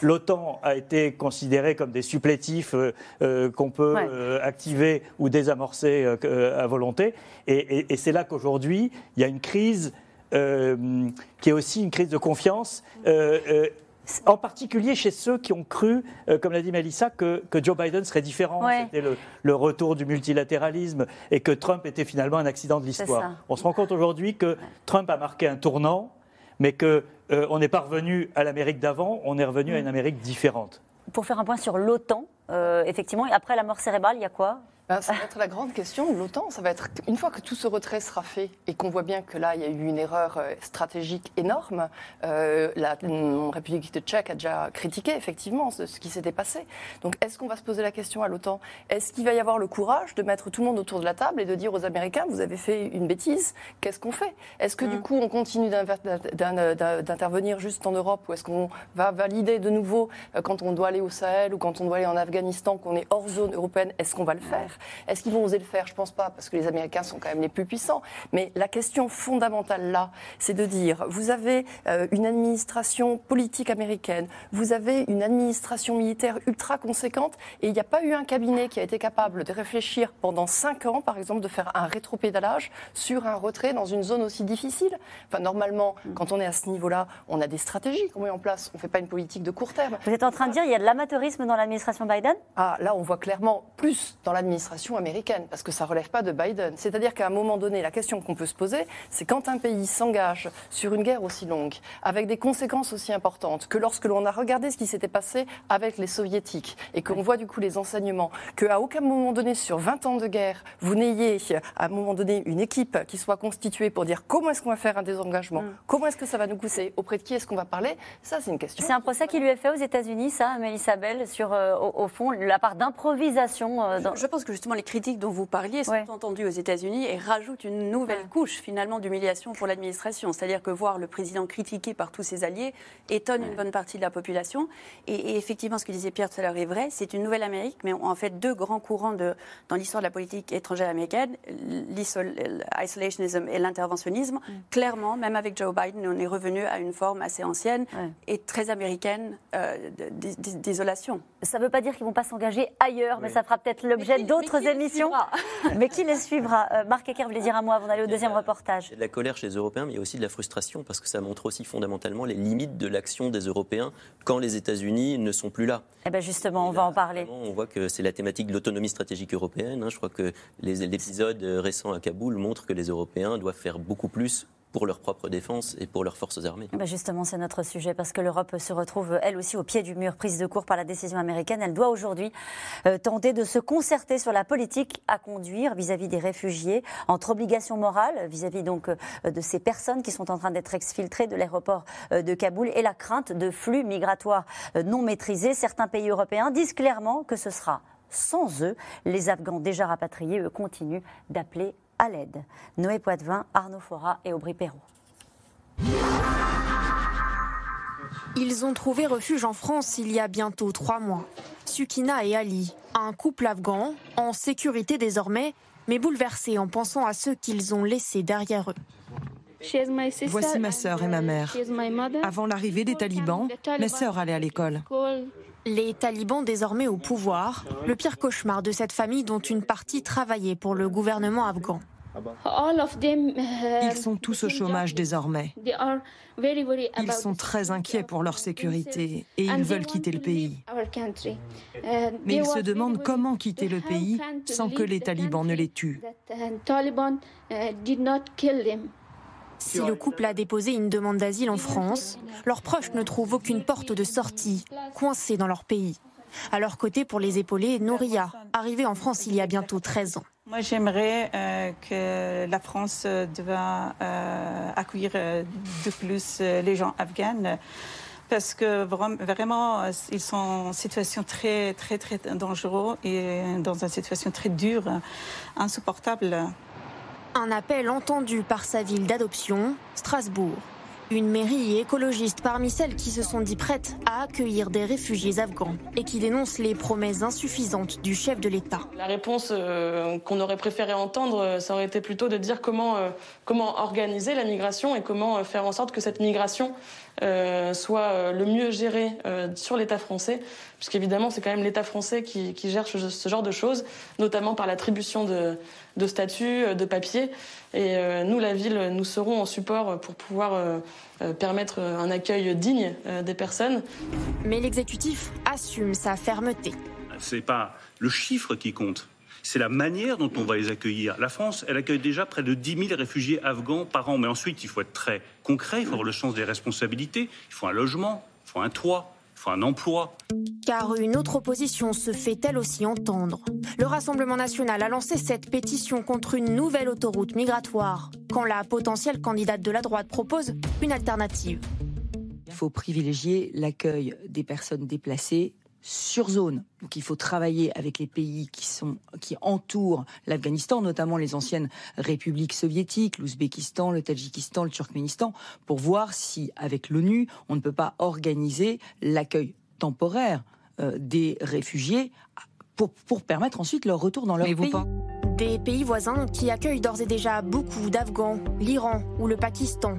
L'OTAN a été considéré comme des supplétifs qu'on peut activer ou désamorcer à volonté. Et, c'est là qu'aujourd'hui, il y a une crise euh, qui est aussi une crise de confiance. Euh, euh, en particulier chez ceux qui ont cru, comme l'a dit Melissa, que, Joe Biden serait différent. C'était le, retour du multilatéralisme et que Trump était finalement un accident de l'histoire. On se rend compte aujourd'hui que Trump a marqué un tournant, mais qu'on n'est pas revenu à l'Amérique d'avant, on est revenu à une mm. Amérique différente. Pour faire un point sur l'OTAN, effectivement, après la mort cérébrale, il y a quoi? Ben, ça va être la grande question de l'OTAN. Ça va être une fois que tout ce retrait sera fait et qu'on voit bien que là il y a eu une erreur euh, stratégique énorme. Euh, la République de Tchèque a déjà critiqué effectivement ce, qui s'était passé. Donc est-ce qu'on va se poser la question à l'OTAN? Est-ce qu'il va y avoir le courage de mettre tout le monde autour de la table et de dire aux Américains vous avez fait une bêtise Qu'est-ce qu'on fait? Est-ce que du mm. coup on continue d'intervenir juste en Europe ou est-ce qu'on va valider de nouveau euh, quand on doit aller au Sahel ou quand on doit aller en Afghanistan qu'on est hors zone européenne Est-ce qu'on va le faire? Est-ce qu'ils vont oser le faire? Je ne pense pas, parce que les Américains sont quand même les plus puissants. Mais la question fondamentale là, c'est de dire, vous avez euh, une administration politique américaine, vous avez une administration militaire ultra conséquente, et il n'y a pas eu un cabinet qui a été capable de réfléchir pendant cinq ans, par exemple, de faire un rétropédalage sur un retrait dans une zone aussi difficile. Enfin, normalement, quand on est à ce niveau-là, on a des stratégies qu'on met en place. On ne fait pas une politique de court terme. Vous êtes en train de dire qu'il y a de l'amateurisme dans l'administration Biden? Ah, là, on voit clairement plus dans l'administration américaine, parce que ça ne relève pas de Biden. C'est-à-dire qu'à un moment donné, la question qu'on peut se poser, c'est quand un pays s'engage sur une guerre aussi longue, avec des conséquences aussi importantes, que lorsque l'on a regardé ce qui s'était passé avec les soviétiques, et qu'on voit du coup les enseignements, qu'à aucun moment donné, sur 20 ans de guerre, vous n'ayez à un moment donné une équipe qui soit constituée pour dire comment est-ce qu'on va faire un désengagement, mm. comment est-ce que ça va nous pousser, auprès de qui est-ce qu'on va parler, ça c'est une question. C'est un procès qui lui est fait aux États-Unis, ça, Mélissa Bell, sur, euh, au, fond, la part d'improvisation. Euh, je pense que justement les critiques dont vous parliez sont entendues aux États-Unis et rajoutent une nouvelle couche finalement d'humiliation pour l'administration. C'est-à-dire que voir le président critiqué par tous ses alliés étonne une bonne partie de la population. Et, effectivement, ce que disait Pierre tout à l'heure est vrai. C'est une nouvelle Amérique, mais en fait deux grands courants de, dans l'histoire de la politique étrangère américaine, l'isolationnisme et l'interventionnisme. Mm. Clairement, même avec Joe Biden, on est revenu à une forme assez ancienne et très américaine euh, d'isolation. Ça ne veut pas dire qu'ils ne vont pas s'engager ailleurs, mais ça fera peut-être l'objet d'autres d'autres émissions. Mais qui les suivra? Euh, Marc Ecker voulait dire un mot avant d'aller au deuxième reportage? Il y a de la colère chez les Européens, mais il y a aussi de la frustration parce que ça montre aussi fondamentalement les limites de l'action des Européens quand les États-Unis ne sont plus là. Eh bien justement, on va en parler. On voit que c'est la thématique de l'autonomie stratégique européenne. Hein. Je crois que l'épisode récent à Kaboul montre que les Européens doivent faire beaucoup plus pour leur propre défense et pour leurs forces armées. Ben, justement, c'est notre sujet parce que l'Europe se retrouve, elle aussi, au pied du mur, prise de court par la décision américaine. Elle doit aujourd'hui euh, tenter de se concerter sur la politique à conduire vis-à-vis des réfugiés, entre obligations morales vis-à-vis euh, de ces personnes qui sont en train d'être exfiltrées de l'aéroport euh, de Kaboul et la crainte de flux migratoires non maîtrisés. Certains pays européens disent clairement que ce sera sans eux. Les Afghans déjà rapatriés, eux, continuent d'appeler à l'aide. Noé Poitvin, Arnaud Fora et Aubry Perrault. Ils ont trouvé refuge en France il y a bientôt trois mois. Sukina et Ali, un couple afghan, en sécurité désormais, mais bouleversés en pensant à ceux qu'ils ont laissés derrière eux. Voici ma sœur et ma mère. Avant l'arrivée des talibans, mes sœurs allaient à l'école. Les talibans désormais au pouvoir, le pire cauchemar de cette famille dont une partie travaillait pour le gouvernement afghan. Ils sont tous au chômage désormais. Ils sont très inquiets pour leur sécurité et ils veulent quitter le pays. Mais ils se demandent comment quitter le pays sans que les talibans ne les tuent. Si le couple a déposé une demande d'asile en France, leurs proches ne trouvent aucune porte de sortie, coincés dans leur pays. À leur côté, pour les épauler, Nouria, arrivée en France il y a bientôt 13 ans. Moi, j'aimerais euh, que la France doit euh, accueillir euh, de plus les gens afghans parce que vraiment, ils sont en situation très, très, très dangereuse et dans une situation très dure, insupportable. Un appel entendu par sa ville d'adoption, Strasbourg. Une mairie écologiste parmi celles qui se sont dit prêtes à accueillir des réfugiés afghans et qui dénoncent les promesses insuffisantes du chef de l'État. La réponse euh, qu'on aurait préféré entendre, euh, ça aurait été plutôt de dire comment, euh, comment organiser la migration et comment faire en sorte que cette migration soit le mieux gérée sur l'État français, puisqu'évidemment c'est quand même l'État français qui, qui, gère ce, genre de choses, notamment par l'attribution de, de statuts, de papiers. Et nous, la ville, nous serons en support pour pouvoir euh, permettre un accueil digne euh, des personnes. Mais l'exécutif assume sa fermeté. Ce n'est pas le chiffre qui compte, c'est la manière dont on va les accueillir. La France, elle accueille déjà près de 10 000 réfugiés afghans par an. Mais ensuite, il faut être très concret, il faut avoir le sens des responsabilités. Il faut un logement, il faut un toit, un emploi. Car une autre opposition se fait elle aussi entendre. Le Rassemblement national a lancé cette pétition contre une nouvelle autoroute migratoire, quand la potentielle candidate de la droite propose une alternative. Il faut privilégier l'accueil des personnes déplacées sur zone. Donc il faut travailler avec les pays qui, sont, qui entourent l'Afghanistan, notamment les anciennes républiques soviétiques, l'Ouzbékistan, le Tadjikistan, le Turkménistan, pour voir si, avec l'ONU, on ne peut pas organiser l'accueil temporaire euh, des réfugiés pour, pour, permettre ensuite leur retour dans leur pays. Des pays voisins qui accueillent d'ores et déjà beaucoup d'Afghans, l'Iran ou le Pakistan.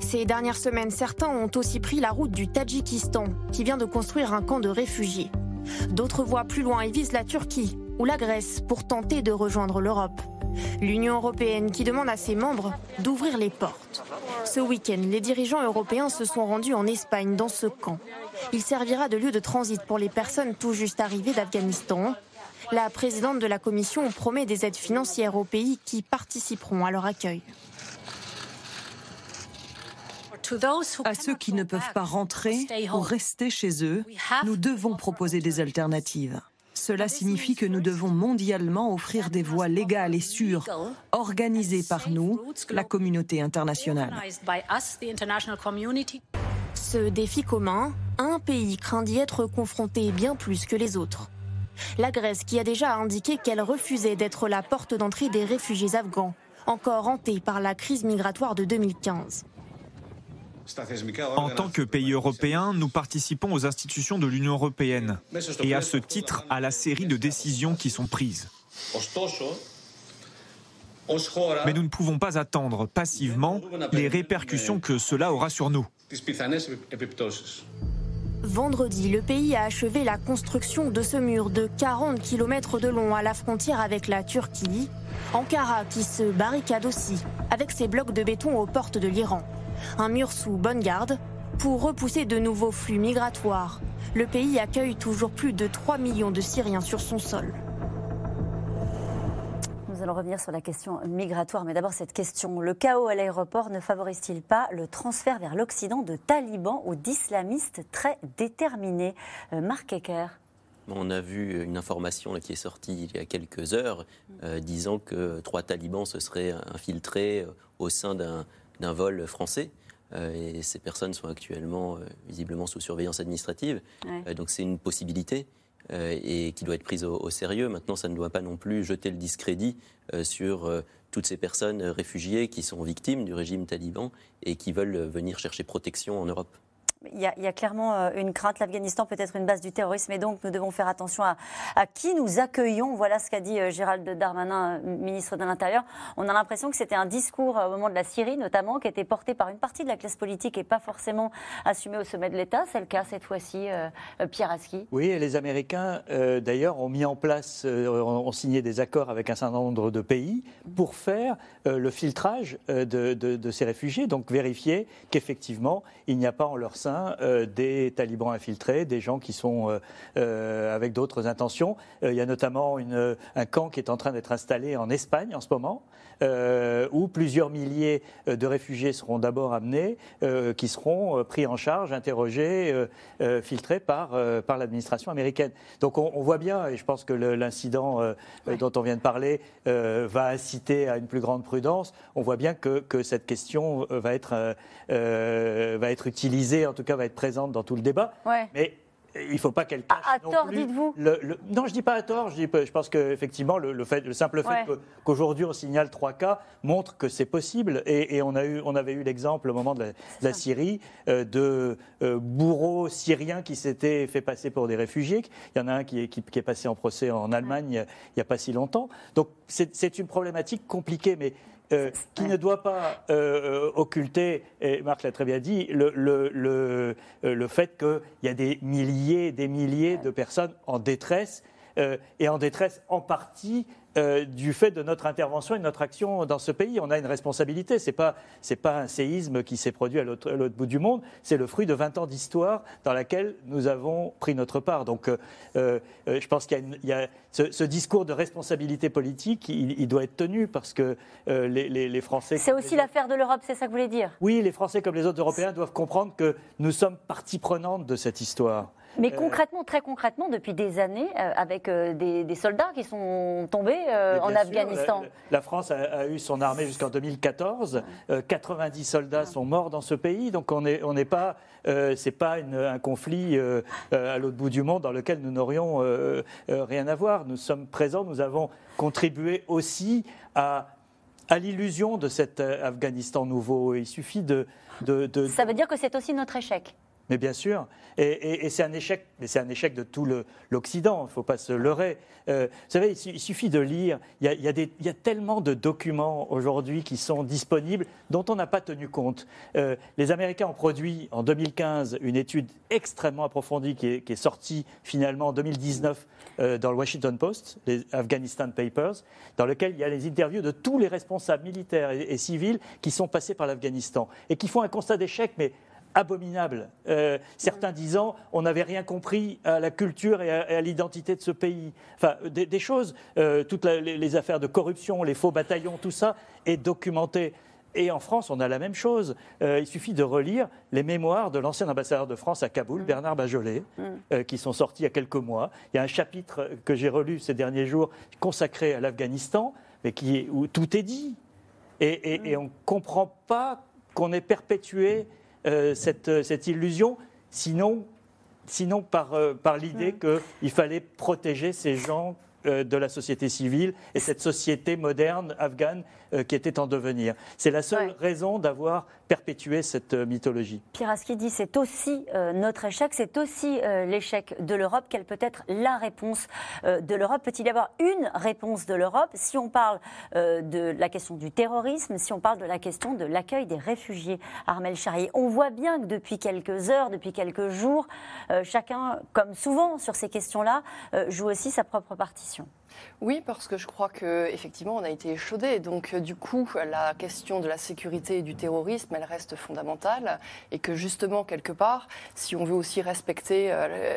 Ces dernières semaines, certains ont aussi pris la route du Tadjikistan, qui vient de construire un camp de réfugiés. D'autres voient plus loin et visent la Turquie ou la Grèce pour tenter de rejoindre l'Europe. L'Union européenne qui demande à ses membres d'ouvrir les portes. Ce week-end, les dirigeants européens se sont rendus en Espagne dans ce camp. Il servira de lieu de transit pour les personnes tout juste arrivées d'Afghanistan. La présidente de la Commission promet des aides financières aux pays qui participeront à leur accueil. À ceux qui ne peuvent pas rentrer ou rester chez eux, nous devons proposer des alternatives. Cela signifie que nous devons mondialement offrir des voies légales et sûres, organisées par nous, la communauté internationale. Ce défi commun, un pays craint d'y être confronté bien plus que les autres. La Grèce qui a déjà indiqué qu'elle refusait d'être la porte d'entrée des réfugiés afghans, encore hantée par la crise migratoire de 2015. En tant que pays européen, nous participons aux institutions de l'Union européenne et à ce titre à la série de décisions qui sont prises. Mais nous ne pouvons pas attendre passivement les répercussions que cela aura sur nous. Vendredi, le pays a achevé la construction de ce mur de 40 km de long à la frontière avec la Turquie. Ankara qui se barricade aussi, avec ses blocs de béton aux portes de l'Iran. Un mur sous bonne garde pour repousser de nouveaux flux migratoires. Le pays accueille toujours plus de 3 millions de Syriens sur son sol. Nous allons revenir sur la question migratoire, mais d'abord cette question. Le chaos à l'aéroport ne favorise-t-il pas le transfert vers l'Occident de talibans ou d'islamistes très déterminés? Euh, Marc Ecker on a vu une information qui est sortie il y a quelques heures euh, disant que trois talibans se seraient infiltrés euh, au sein d'un vol français. et ces personnes sont actuellement visiblement sous surveillance administrative. donc c'est une possibilité. Euh, et qui doit être prise au, sérieux. Maintenant, ça ne doit pas non plus jeter le discrédit euh, sur euh, toutes ces personnes réfugiées qui sont victimes du régime taliban et qui veulent venir chercher protection en Europe. Il y, a, clairement euh, une crainte. L'Afghanistan peut être une base du terrorisme et donc nous devons faire attention à, qui nous accueillons. Voilà ce qu'a dit euh, Gérald Darmanin, euh, ministre de l'Intérieur. On a l'impression que c'était un discours au moment de la Syrie notamment qui était porté par une partie de la classe politique et pas forcément assumé au sommet de l'État. C'est le cas cette fois-ci, Pierre Aski. Oui, et les Américains d'ailleurs ont mis en place, ont signé des accords avec un certain nombre de pays pour faire le filtrage de, de ces réfugiés, donc vérifier qu'effectivement il n'y a pas en leur sein euh, des talibans infiltrés, des gens qui sont euh, euh, avec d'autres intentions. il y a notamment un camp qui est en train d'être installé en Espagne en ce moment, où plusieurs milliers de réfugiés seront d'abord amenés, qui seront pris en charge, interrogés, filtrés par, par l'administration américaine. Donc on, voit bien, et je pense que l'incident dont on vient de parler va inciter à une plus grande prudence, on voit bien que, que cette question va être, va être utilisée, en tout cas va être présente dans tout le débat. Mais il ne faut pas qu'elle cache. À, tort, dites-vous Non, je ne dis pas à tort. Je, dis, je pense qu'effectivement, le, le, fait, le simple fait qu'aujourd'hui on signale trois cas montre que c'est possible. Et, on, a eu, on avait eu l'exemple au moment de la, Syrie euh, de euh, bourreaux syriens qui s'étaient fait passer pour des réfugiés. Il y en a un qui est, qui, est passé en procès en Allemagne il n'y a, pas si longtemps. Donc c'est une problématique compliquée. Mais euh, qui ne doit pas euh, occulter, et Marc l'a très bien dit, le, le, le, euh, le fait qu'il y a des milliers et des milliers de personnes en détresse, et en détresse en partie euh, du fait de notre intervention et de notre action dans ce pays. On a une responsabilité. Ce n'est pas, pas un séisme qui s'est produit à l'autre bout du monde. C'est le fruit de 20 ans d'histoire dans laquelle nous avons pris notre part. Donc euh, euh, je pense qu'il y a, ce, discours de responsabilité politique, il, doit être tenu parce que les, les, Français. C'est aussi l'affaire de l'Europe, c'est ça que vous voulez dire? Oui, les Français comme les autres Européens doivent comprendre que nous sommes partie prenante de cette histoire. Mais euh, concrètement, très concrètement, depuis des années, euh, avec euh, des, soldats qui sont tombés en Afghanistan. La, France a, eu son armée jusqu'en 2014. 90 soldats sont morts dans ce pays, donc on n'est on pas, c'est pas un conflit à l'autre bout du monde dans lequel nous n'aurions rien à voir. Nous sommes présents, nous avons contribué aussi à à l'illusion de cet Afghanistan nouveau. Il suffit de, de, de... Ça veut dire que c'est aussi notre échec mais bien sûr, et, c'est un échec, c'est un échec de tout l'Occident. Il ne faut pas se leurrer. Euh, vous savez, il, suffit de lire. Il y a, tellement de documents aujourd'hui qui sont disponibles dont on n'a pas tenu compte. Euh, les Américains ont produit en 2015 une étude extrêmement approfondie qui est, qui est sortie finalement en 2019 euh, dans le Washington Post, les Afghanistan Papers, dans lequel il y a les interviews de tous les responsables militaires et, et civils qui sont passés par l'Afghanistan et qui font un constat d'échec, mais abominable. Euh, certains disant on n'avait rien compris à la culture et à, l'identité de ce pays. Enfin, des, choses, euh, toutes les, affaires de corruption, les faux bataillons, tout ça est documenté. Et en France, on a la même chose. Euh, il suffit de relire les mémoires de l'ancien ambassadeur de France à Kaboul, mm. Bernard Bajolet, mm. qui sont sortis il y a quelques mois. Il y a un chapitre que j'ai relu ces derniers jours consacré à l'Afghanistan, mais qui où tout est dit. Et, et, et mm. on ne comprend pas qu'on ait perpétué euh, cette, cette, illusion, sinon, sinon par, euh, par l'idée qu'il fallait protéger ces gens de la société civile et cette société moderne afghane qui était en devenir. C'est la seule raison d'avoir perpétué cette mythologie. Pierre dit c'est aussi notre échec, c'est aussi l'échec de l'Europe. Quelle peut être la réponse de l'Europe? Peut-il y avoir une réponse de l'Europe? Si on parle de la question du terrorisme, si on parle de la question de l'accueil des réfugiés Armel Charrier. On voit bien que depuis quelques heures, depuis quelques jours, euh, chacun, comme souvent sur ces questions-là, euh, joue aussi sa propre partition. Oui, parce que je crois qu'effectivement, on a été échaudé. Donc, euh, du coup, la question de la sécurité et du terrorisme, elle reste fondamentale. Et que justement, quelque part, si on veut aussi respecter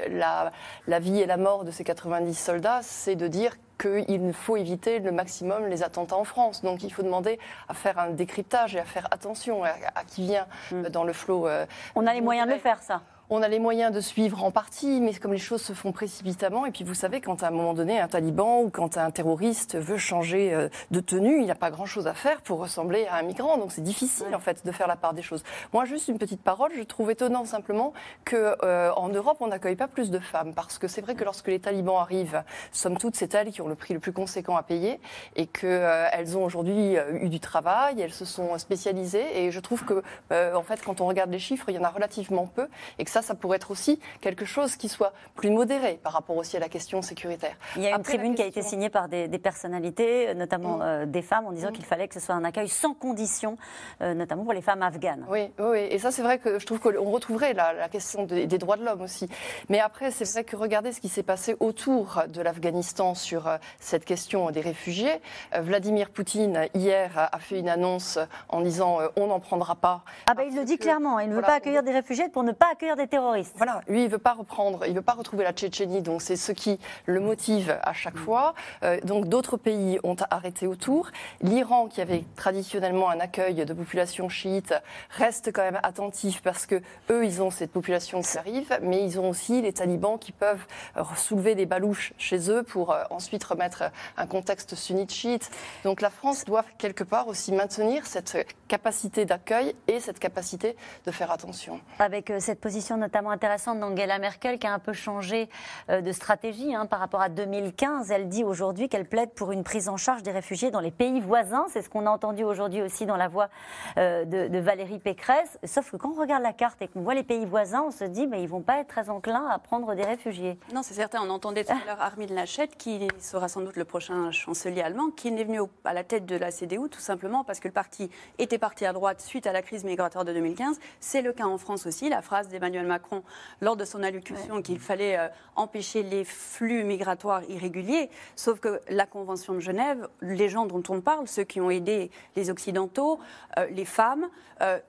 la, la vie et la mort de ces 90 soldats, c'est de dire qu'il faut éviter le maximum les attentats en France. Donc il faut demander à faire un décryptage et à faire attention à, qui vient mm. dans le flot. Euh, On a les moyens de le faire, ça on a les moyens de suivre en partie, mais comme les choses se font précipitamment, et puis vous savez, quand à un moment donné, un taliban ou quand un terroriste veut changer euh, de tenue, il n'y a pas grand-chose à faire pour ressembler à un migrant. Donc c'est difficile, en fait, de faire la part des choses. Moi, juste une petite parole, je trouve étonnant simplement qu'en euh, en Europe, on n'accueille pas plus de femmes, parce que c'est vrai que lorsque les talibans arrivent, somme toute, c'est elles qui ont le prix le plus conséquent à payer, et qu'elles euh, ont aujourd'hui eu du travail, elles se sont spécialisées, et je trouve que, en fait, quand on regarde les chiffres, il y en a relativement peu, et que ça, ça pourrait être aussi quelque chose qui soit plus modéré par rapport aussi à la question sécuritaire. Il y a une tribune qui a été signée par des, personnalités, notamment mm. euh, des femmes, en disant qu'il fallait que ce soit un accueil sans condition, euh, notamment pour les femmes afghanes. Oui, oui, et ça c'est vrai que je trouve qu'on retrouverait la, la question des droits de l'homme aussi. Mais après, c'est vrai que regardez ce qui s'est passé autour de l'Afghanistan sur euh, cette question des réfugiés. Vladimir Poutine, hier, a fait une annonce en disant on n'en prendra pas. Ah ben il le dit clairement, il ne veut pas accueillir des réfugiés pour ne pas accueillir des terroristes. Voilà, lui, il veut pas reprendre, il veut pas retrouver la Tchétchénie, donc c'est ce qui le motive à chaque fois. Euh, donc d'autres pays ont arrêté autour. L'Iran, qui avait traditionnellement un accueil de population chiite, reste quand même attentif parce que eux, ils ont cette population qui arrive, mais ils ont aussi les talibans qui peuvent euh, soulever des balouches chez eux pour euh, ensuite remettre un contexte sunnite chiite. Donc la France doit quelque part aussi maintenir cette capacité d'accueil et cette capacité de faire attention. Avec cette position notamment intéressante d'Angela Merkel qui a un peu changé euh, de stratégie hein, par rapport à 2015. Elle dit aujourd'hui qu'elle plaide pour une prise en charge des réfugiés dans les pays voisins. C'est ce qu'on a entendu aujourd'hui aussi dans la voix euh, de, Valérie Pécresse. Sauf que quand on regarde la carte et qu'on voit les pays voisins, on se dit mais ils vont pas être très enclins à prendre des réfugiés. Non, c'est certain. On entendait tout à l'heure Armin Laschet, qui sera sans doute le prochain chancelier allemand, qui n'est venu à la tête de la CDU tout simplement parce que le parti était parti à droite suite à la crise migratoire de 2015. C'est le cas en France aussi. La phrase d'Emmanuel Macron lors de son allocution qu'il fallait euh, empêcher les flux migratoires irréguliers. Sauf que la Convention de Genève, les gens dont on parle, ceux qui ont aidé les Occidentaux, euh, les femmes, euh,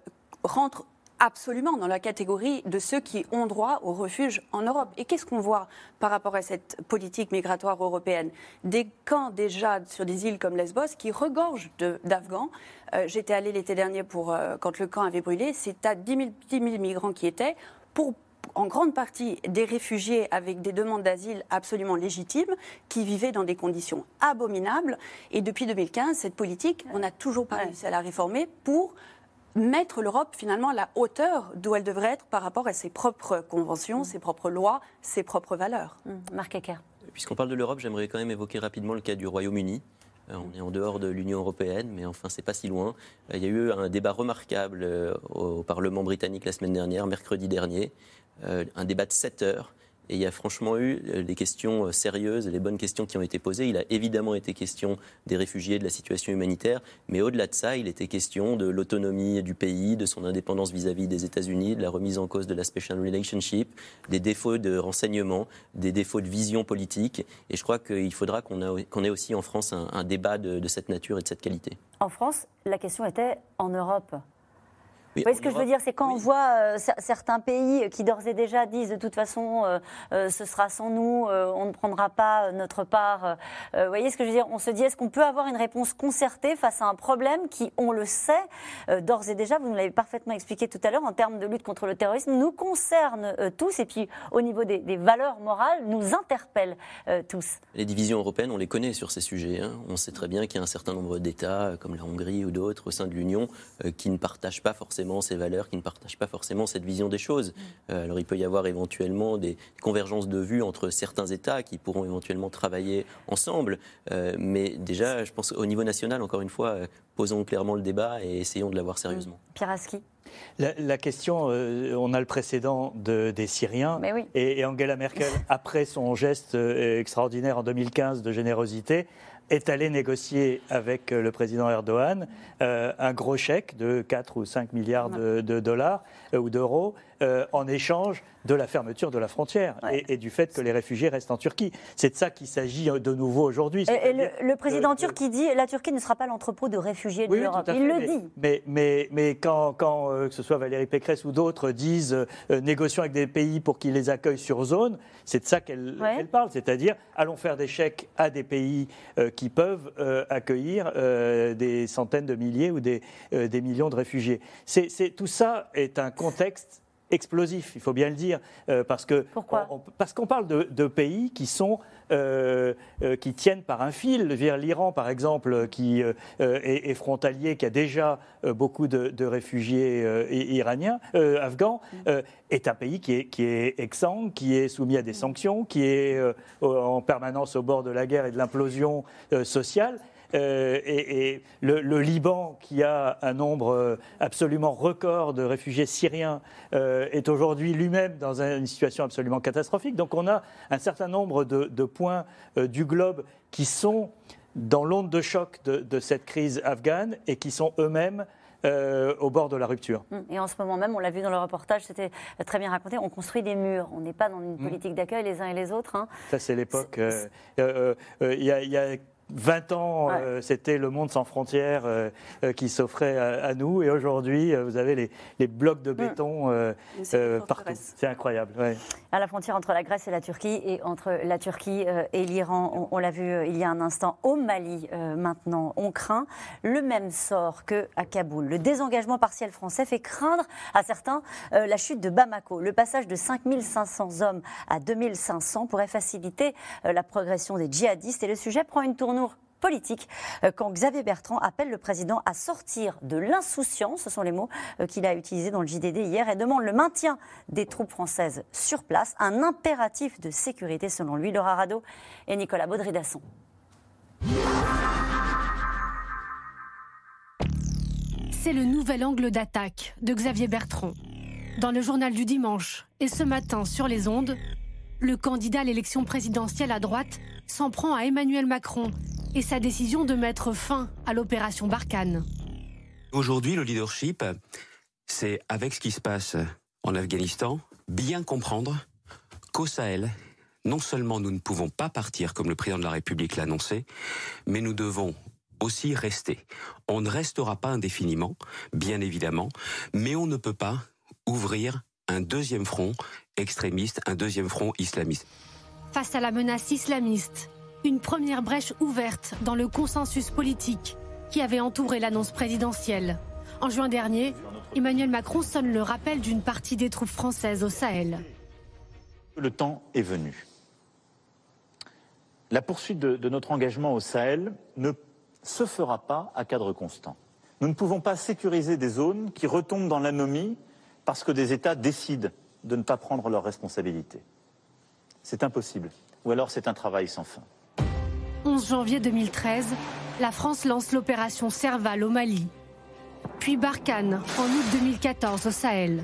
rentrent absolument dans la catégorie de ceux qui ont droit au refuge en Europe. Et qu'est-ce qu'on voit par rapport à cette politique migratoire européenne? Des camps déjà sur des îles comme Lesbos qui regorgent d'Afghans. J'étais allée l'été dernier pour, quand le camp avait brûlé, c'est à 10 000, 10 000 migrants qui étaient pour en grande partie des réfugiés avec des demandes d'asile absolument légitimes qui vivaient dans des conditions abominables. Et depuis 2015, cette politique, on n'a toujours pas réussi à la réformer pour mettre l'Europe finalement à la hauteur d'où elle devrait être par rapport à ses propres conventions, mm. ses propres lois, ses propres valeurs. Mm. Marc Ecker. Puisqu'on parle de l'Europe, j'aimerais quand même évoquer rapidement le cas du Royaume-Uni. Euh, on est en dehors de l'Union européenne, mais enfin, c'est pas si loin. Euh, il y a eu un débat remarquable euh, au Parlement britannique la semaine dernière, mercredi dernier, un débat de 7 heures et il y a franchement eu euh, des questions euh, sérieuses, les bonnes questions qui ont été posées. Il a évidemment été question des réfugiés, de la situation humanitaire, mais au-delà de ça, il était question de l'autonomie du pays, de son indépendance vis-à-vis des États-Unis, de la remise en cause de la special relationship, des défauts de renseignement, des défauts de vision politique. Et je crois qu'il faudra qu'on ait aussi en France un, débat de cette nature et de cette qualité. En France, la question était en Europe. Vous voyez ce que je veux dire C'est quand on voit euh, certains pays qui d'ores et déjà disent de toute façon euh, euh, ce sera sans nous, on ne prendra pas notre part. vous voyez ce que je veux dire On se dit est-ce qu'on peut avoir une réponse concertée face à un problème qui, on le sait, d'ores et déjà, vous nous l'avez parfaitement expliqué tout à l'heure, en termes de lutte contre le terrorisme, nous concerne tous et puis au niveau des, valeurs morales, nous interpelle tous. Les divisions européennes, on les connaît sur ces sujets. Hein. On sait très bien qu'il y a un certain nombre d'États, comme la Hongrie ou d'autres, au sein de l'Union, qui ne partagent pas forcément forcément ces valeurs, qui ne partagent pas forcément cette vision des choses. Mm. Euh, alors il peut y avoir éventuellement des convergences de vues entre certains États qui pourront éventuellement travailler ensemble. Euh, mais déjà, je pense au niveau national, encore une fois, posons clairement le débat et essayons de l'avoir sérieusement. Mm. Pierre Aski la, question, on a le précédent des Syriens et, Angela Merkel, après son geste extraordinaire en 2015 de générosité, est allé négocier avec euh, le président Erdogan euh, un gros chèque de 4 ou 5 milliards de, dollars euh, ou d'euros en échange de la fermeture de la frontière et, du fait que les réfugiés restent en Turquie. C'est de ça qu'il s'agit de nouveau aujourd'hui. Et, le, président turc dit la Turquie ne sera pas l'entrepôt de réfugiés de l'Europe. Il le dit. Mais, mais, mais quand, quand que ce soit Valérie Pécresse ou d'autres disent négocions avec des pays pour qu'ils les accueillent sur zone, c'est de ça qu'elle parle. C'est-à-dire allons faire des chèques à des pays qui peuvent euh, accueillir euh, des centaines de milliers ou des, euh, des millions de réfugiés. C'est, tout ça est un contexte explosif, il faut bien le dire, parce que Pourquoi parce qu'on parle de, de, pays qui sont qui tiennent par un fil. L'Iran, par exemple, qui est, frontalier, qui a déjà beaucoup de, de réfugiés iraniens, afghans, mm. est un pays qui est, qui est exsangue, qui est soumis à des sanctions, qui est en permanence au bord de la guerre et de l'implosion sociale. Euh, et, le, Liban, qui a un nombre euh, absolument record de réfugiés syriens, euh, est aujourd'hui lui-même dans une situation absolument catastrophique. Donc on a un certain nombre de, points du globe qui sont dans l'onde de choc de, cette crise afghane et qui sont eux-mêmes au bord de la rupture. Hum, et en ce moment même, on l'a vu dans le reportage, c'était très bien raconté, on construit des murs. On n'est pas dans une hum. politique d'accueil les uns et les autres. Hein. Ça, c'est l'époque. Il y, a 20 ans, euh, c'était le monde sans frontières euh, euh, qui s'offrait à, nous. Et aujourd'hui, vous avez les, blocs de mm. béton partout. C'est incroyable. À la frontière entre la Grèce et la Turquie, et entre la Turquie et l'Iran, on, l'a vu il y a un instant, au Mali maintenant, on craint le même sort qu'à Kaboul. Le désengagement partiel français fait craindre à certains la chute de Bamako. Le passage de 5500 hommes à 2500 pourrait faciliter la progression des djihadistes. Et le sujet prend une tournure politique euh, quand Xavier Bertrand appelle le président à sortir de l'insouciance, ce sont les mots euh, qu'il a utilisés dans le JDD hier, et demande le maintien des troupes françaises sur place, un impératif de sécurité selon lui. Laura Rado et Nicolas Baudry-Dasson. C'est le nouvel angle d'attaque de Xavier Bertrand. Dans le journal du dimanche et ce matin sur les ondes, le candidat à l'élection présidentielle à droite s'en prend à Emmanuel Macron et sa décision de mettre fin à l'opération Barkhane. Aujourd'hui, le leadership, c'est avec ce qui se passe en Afghanistan, bien comprendre qu'au Sahel, non seulement nous ne pouvons pas partir comme le président de la République l'a annoncé, mais nous devons aussi rester. On ne restera pas indéfiniment, bien évidemment, mais on ne peut pas ouvrir un deuxième front extrémiste, un deuxième front islamiste. Face à la menace islamiste, une première brèche ouverte dans le consensus politique qui avait entouré l'annonce présidentielle. En juin dernier, Emmanuel Macron sonne le rappel d'une partie des troupes françaises au Sahel. Le temps est venu. La poursuite de, de notre engagement au Sahel ne se fera pas à cadre constant. Nous ne pouvons pas sécuriser des zones qui retombent dans l'anomie parce que des États décident de ne pas prendre leurs responsabilités. C'est impossible. Ou alors c'est un travail sans fin. 11 janvier 2013, la France lance l'opération Serval au Mali. Puis Barkhane en août 2014 au Sahel.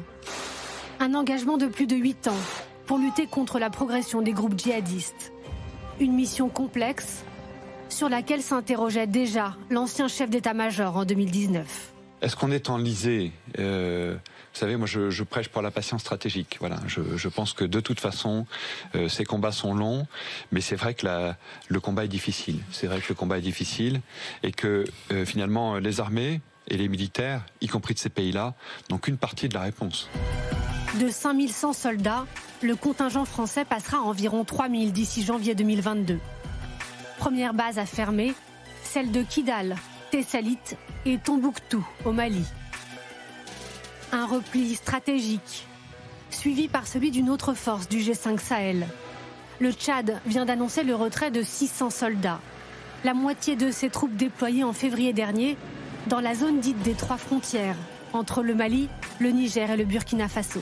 Un engagement de plus de 8 ans pour lutter contre la progression des groupes djihadistes. Une mission complexe sur laquelle s'interrogeait déjà l'ancien chef d'état-major en 2019. Est-ce qu'on est enlisé euh, vous savez, moi, je, prêche pour la patience stratégique. Voilà, je, pense que de toute façon, euh, ces combats sont longs, mais c'est vrai que le combat est difficile. C'est vrai que le combat est difficile et que euh, finalement, les armées et les militaires, y compris de ces pays-là, n'ont qu'une partie de la réponse. De 5100 soldats, le contingent français passera à environ 3000 d'ici janvier 2022. Première base à fermer, celle de Kidal, Tessalit et Tombouctou au Mali. Un repli stratégique, suivi par celui d'une autre force du G5 Sahel. Le Tchad vient d'annoncer le retrait de 600 soldats, la moitié de ses troupes déployées en février dernier dans la zone dite des trois frontières, entre le Mali, le Niger et le Burkina Faso.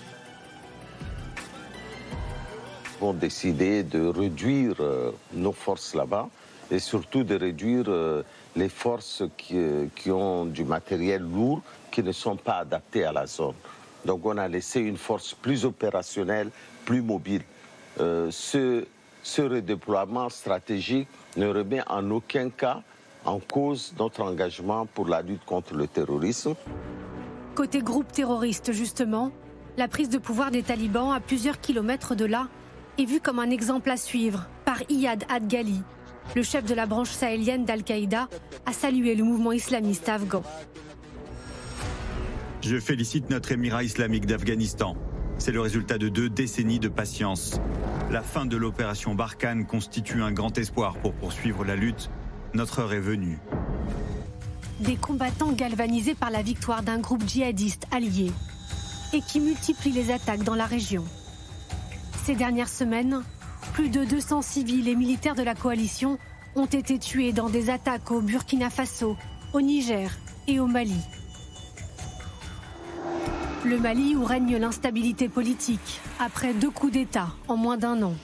ont décidé de réduire euh, nos forces là-bas et surtout de réduire euh, les forces qui, qui, ont du matériel lourd qui ne sont pas adaptées à la zone. Donc on a laissé une force plus opérationnelle, plus mobile. Euh, ce, ce redéploiement stratégique ne remet en aucun cas en cause notre engagement pour la lutte contre le terrorisme. Côté groupe terroriste, justement, la prise de pouvoir des talibans à plusieurs kilomètres de là est vue comme un exemple à suivre par Iyad Ad-Ghali, le chef de la branche sahélienne d'Al-Qaïda, a salué le mouvement islamiste afghan. Je félicite notre émirat islamique d'Afghanistan. C'est le résultat de deux décennies de patience. La fin de l'opération Barkhane constitue un grand espoir pour poursuivre la lutte. Notre heure est venue. Des combattants galvanisés par la victoire d'un groupe djihadiste allié et qui multiplie les attaques dans la région. Ces dernières semaines, plus de 200 civils et militaires de la coalition ont été tués dans des attaques au Burkina Faso, au Niger et au Mali. Le Mali où règne l'instabilité politique, après deux coups d'État en moins d'un an.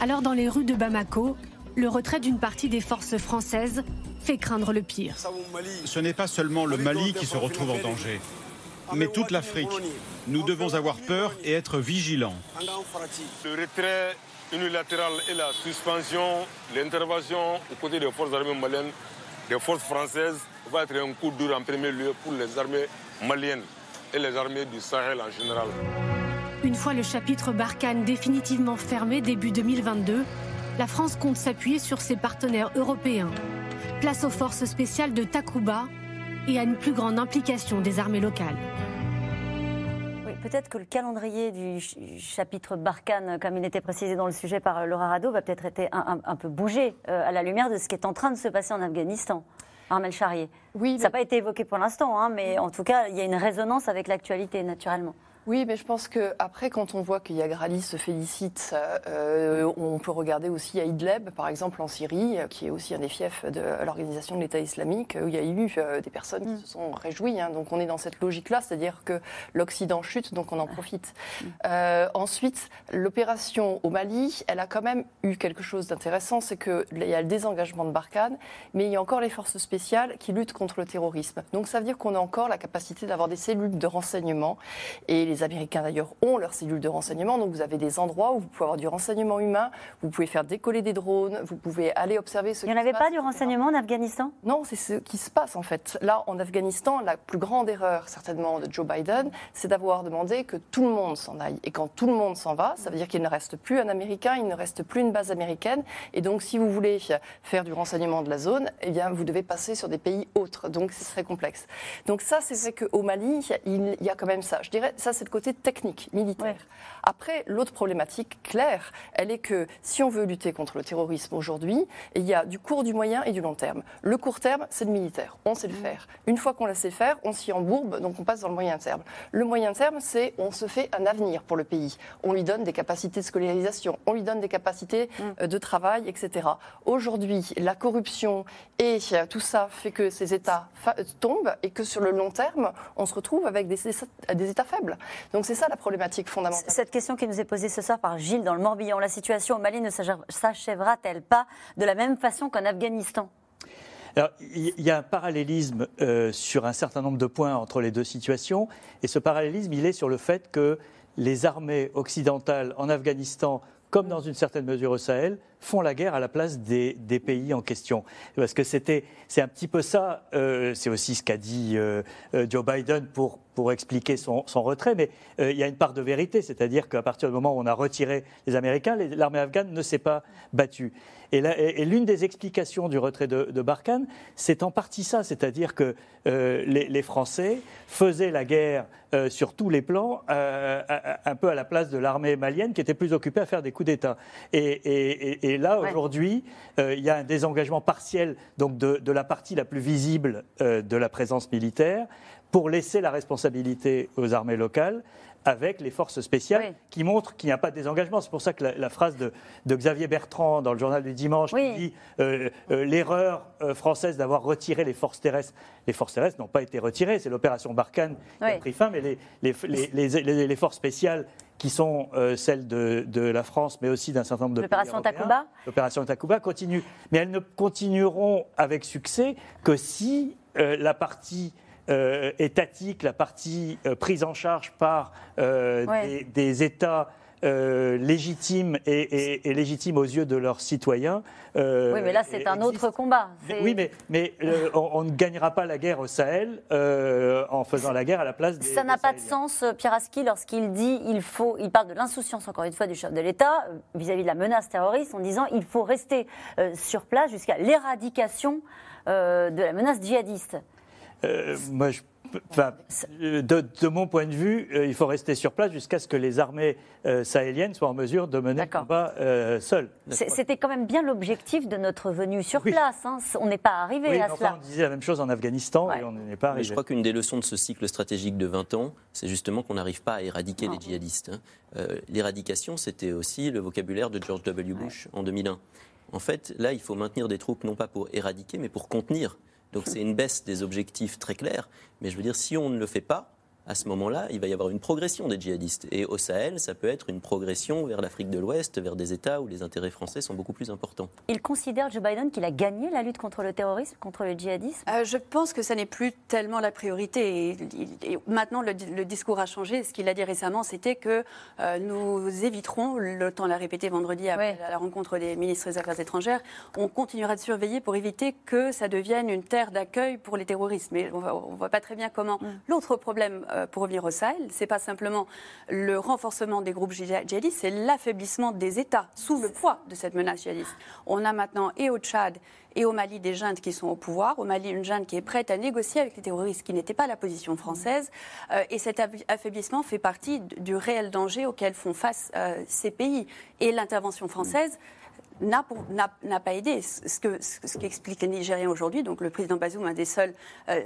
Alors dans les rues de Bamako, le retrait d'une partie des forces françaises fait craindre le pire. Ce n'est pas seulement le Mali qui se retrouve en danger, mais toute l'Afrique. Nous devons avoir peur et être vigilants. Le retrait unilatéral et la suspension, l'intervention aux côtés des forces armées maliennes, des forces françaises, va être un coup dur en premier lieu pour les armées maliennes et les armées du Sahel en général. Une fois le chapitre Barkhane définitivement fermé début 2022, la France compte s'appuyer sur ses partenaires européens. Place aux forces spéciales de Takuba et à une plus grande implication des armées locales. Peut-être que le calendrier du chapitre Barkhane, comme il était précisé dans le sujet par Laura Rado, va peut-être être un, un, peu bougé euh, à la lumière de ce qui est en train de se passer en Afghanistan. Armel Charrier. Oui, Ça n'a pas été évoqué pour l'instant, hein, mais en tout cas, il y a une résonance avec l'actualité, naturellement. Oui, mais je pense que après, quand on voit que Yagrali se félicite, euh, on peut regarder aussi à Idlib, par exemple en Syrie, qui est aussi un des fiefs de l'organisation de l'État islamique, où il y a eu euh, des personnes qui se sont réjouies. Hein. donc on est dans cette logique-là, c'est-à-dire que l'Occident chute, donc on en profite. Euh, ensuite, l'opération au Mali, elle a quand même eu quelque chose d'intéressant, c'est qu'il y a le désengagement de Barkhane, mais il y a encore les forces spéciales qui luttent contre le terrorisme. Donc ça veut dire qu'on a encore la capacité d'avoir des cellules de renseignement et les Américains d'ailleurs ont leurs cellules de renseignement, donc vous avez des endroits où vous pouvez avoir du renseignement humain, vous pouvez faire décoller des drones, vous pouvez aller observer ce Il n'y en avait pas du renseignement en Afghanistan? Non, c'est ce qui se passe en fait. Là, en Afghanistan, la plus grande erreur certainement de Joe Biden, c'est d'avoir demandé que tout le monde s'en aille. Et quand tout le monde s'en va, ça veut dire qu'il ne reste plus un Américain, il ne reste plus une base américaine. Et donc, si vous voulez faire du renseignement de la zone, eh bien, vous devez passer sur des pays autres. Donc, c'est très complexe. Donc ça, c'est vrai qu'au Mali, il y a quand même ça. Je dirais, ça, c'est le côté technique, militaire. Après, l'autre problématique claire, elle est que si on veut lutter contre le terrorisme aujourd'hui, il y a du court, du moyen et du long terme. Le court terme, c'est le militaire. On sait le faire. Une fois qu'on le sait faire, on s'y embourbe, donc on passe dans le moyen terme. Le moyen terme, c'est on se fait un avenir pour le pays. On lui donne des capacités de scolarisation, on lui donne des capacités euh, de travail, etc. Aujourd'hui, la corruption et euh, tout ça fait que ces États tombent et que sur le long terme, on se retrouve avec des, des États faibles. Donc c'est ça la problématique fondamentale. Cette question qui nous est posée ce soir par Gilles dans le Morbihan, la situation au Mali ne s'achèvera-t-elle pas de la même façon qu'en Afghanistan? Alors, il y a un parallélisme euh, sur un certain nombre de points entre les deux situations, et ce parallélisme, il est sur le fait que les armées occidentales en Afghanistan, comme dans une certaine mesure au Sahel, font la guerre à la place des, pays en question. Parce que c'était, c'est un petit peu ça, euh, c'est aussi ce qu'a dit euh, euh Joe Biden pour, pour expliquer son, retrait, mais il y a une part de vérité, c'est-à-dire qu'à partir du moment où on a retiré les Américains, l'armée afghane ne s'est pas battue. Et, l'une des explications du retrait de, de Barkhane, c'est en partie ça, c'est-à-dire que les, Français faisaient la guerre sur tous les plans, un peu à la place de l'armée malienne qui était plus occupée à faire des coups d'État. Et, là, ouais. aujourd'hui, euh, il y a un désengagement partiel donc de, de, la partie la plus visible euh, de la présence militaire pour laisser la responsabilité aux armées locales avec les forces spéciales qui montrent qu'il n'y a pas de désengagement. C'est pour ça que la, phrase de, Xavier Bertrand dans le journal du dimanche qui dit euh, euh, l'erreur euh, française d'avoir retiré les forces terrestres. Les forces terrestres n'ont pas été retirées, c'est l'opération Barkhane qui a pris fin, mais les, les, les forces spéciales qui sont celles de, de, la France, mais aussi d'un certain nombre de L'opération Takuba L'opération Takuba continue. Mais elles ne continueront avec succès que si la partie étatique, la partie euh, prise en charge par euh, des, États légitimes et, légitimes aux yeux de leurs citoyens. oui, mais là, c'est un autre combat. oui, mais, mais on, ne gagnera pas la guerre au Sahel en faisant la guerre à la place des. Ça n'a pas de sens, Piraski, lorsqu'il dit il faut. Il parle de l'insouciance, encore une fois, du chef de l'État vis-à-vis de la menace terroriste en disant il faut rester sur place jusqu'à l'éradication de la menace djihadiste. Euh, moi, de, mon point de vue, euh, il faut rester sur place jusqu'à ce que les armées euh, sahéliennes soient en mesure de mener le combat seules. C'était quand même bien l'objectif de notre venue sur place. Hein. On n'est pas arrivé à cela. on disait la même chose en Afghanistan et on n'est pas arrivé. je crois qu'une des leçons de ce cycle stratégique de 20 ans, c'est justement qu'on n'arrive pas à éradiquer les djihadistes. Hein. L'éradication, c'était aussi le vocabulaire de George W. Bush en 2001. En fait, là, il faut maintenir des troupes non pas pour éradiquer, mais pour contenir. Donc c'est une baisse des objectifs très clairs. Mais je veux dire, si on ne le fait pas, à ce moment-là, il va y avoir une progression des djihadistes. Et au Sahel, ça peut être une progression vers l'Afrique de l'Ouest, vers des États où les intérêts français sont beaucoup plus importants. Il considère, Joe Biden, qu'il a gagné la lutte contre le terrorisme, contre le djihadisme? Euh, Je pense que ça n'est plus tellement la priorité. Et, maintenant, le, discours a changé. Ce qu'il a dit récemment, c'était que euh, nous éviterons, le temps l'a répété vendredi après la rencontre des ministres des Affaires étrangères, on continuera de surveiller pour éviter que ça devienne une terre d'accueil pour les terroristes. Mais on ne voit pas très bien comment. Mm. L'autre problème euh, pour revenir au Sahel, c'est pas simplement le renforcement des groupes djihadistes, c'est l'affaiblissement des États sous le poids de cette menace djihadiste. On a maintenant et au Tchad et au Mali des juntes qui sont au pouvoir, au Mali une junte qui est prête à négocier avec les terroristes, qui n'était pas la position française. Euh, et cet affaiblissement fait partie du réel danger auquel font face euh, ces pays. Et l'intervention française n'a pas aidé. Ce qu'expliquent ce, les Nigériens aujourd'hui, donc le président Bazoum, un des seuls euh,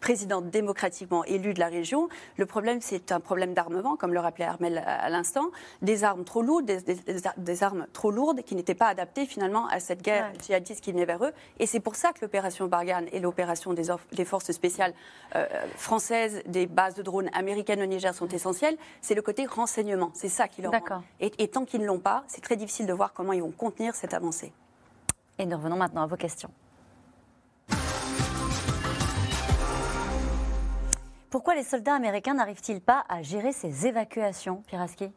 présidents démocratiquement élus de la région, le problème, c'est un problème d'armement, comme le rappelait Armel à, l'instant, des armes trop lourdes, des, armes trop lourdes qui n'étaient pas adaptées finalement à cette guerre djihadiste qui venait vers eux. Et c'est pour ça que l'opération Barkhane et l'opération des, des, forces spéciales euh, françaises, des bases de drones américaines au Niger sont essentielles. C'est le côté renseignement. C'est ça qui leur manque. Et, et tant qu'ils ne l'ont pas, c'est très difficile de voir comment ils vont contenir cette avancée. Et nous revenons maintenant à vos questions. Pourquoi les soldats américains n'arrivent-ils pas à gérer ces évacuations, Piraski?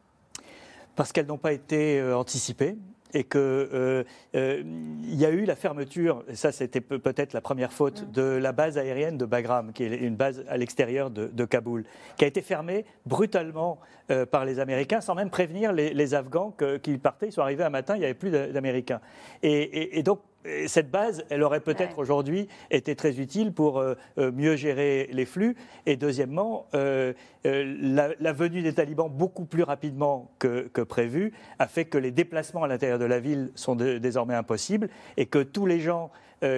Parce qu'elles n'ont pas été euh, anticipées et qu'il euh, euh, y a eu la fermeture, et ça c'était peut-être la première faute, mm. de la base aérienne de Bagram, qui est une base à l'extérieur de, Kaboul, qui a été fermée brutalement euh, par les Américains sans même prévenir les, Afghans qu'ils partaient. Ils sont arrivés un matin, il n'y avait plus d'Américains. et, donc cette base, elle aurait peut-être aujourd'hui été très utile pour euh, euh, mieux gérer les flux. Et deuxièmement, euh, la, venue des talibans beaucoup plus rapidement que, prévu a fait que les déplacements à l'intérieur de la ville sont désormais impossibles et que tous les gens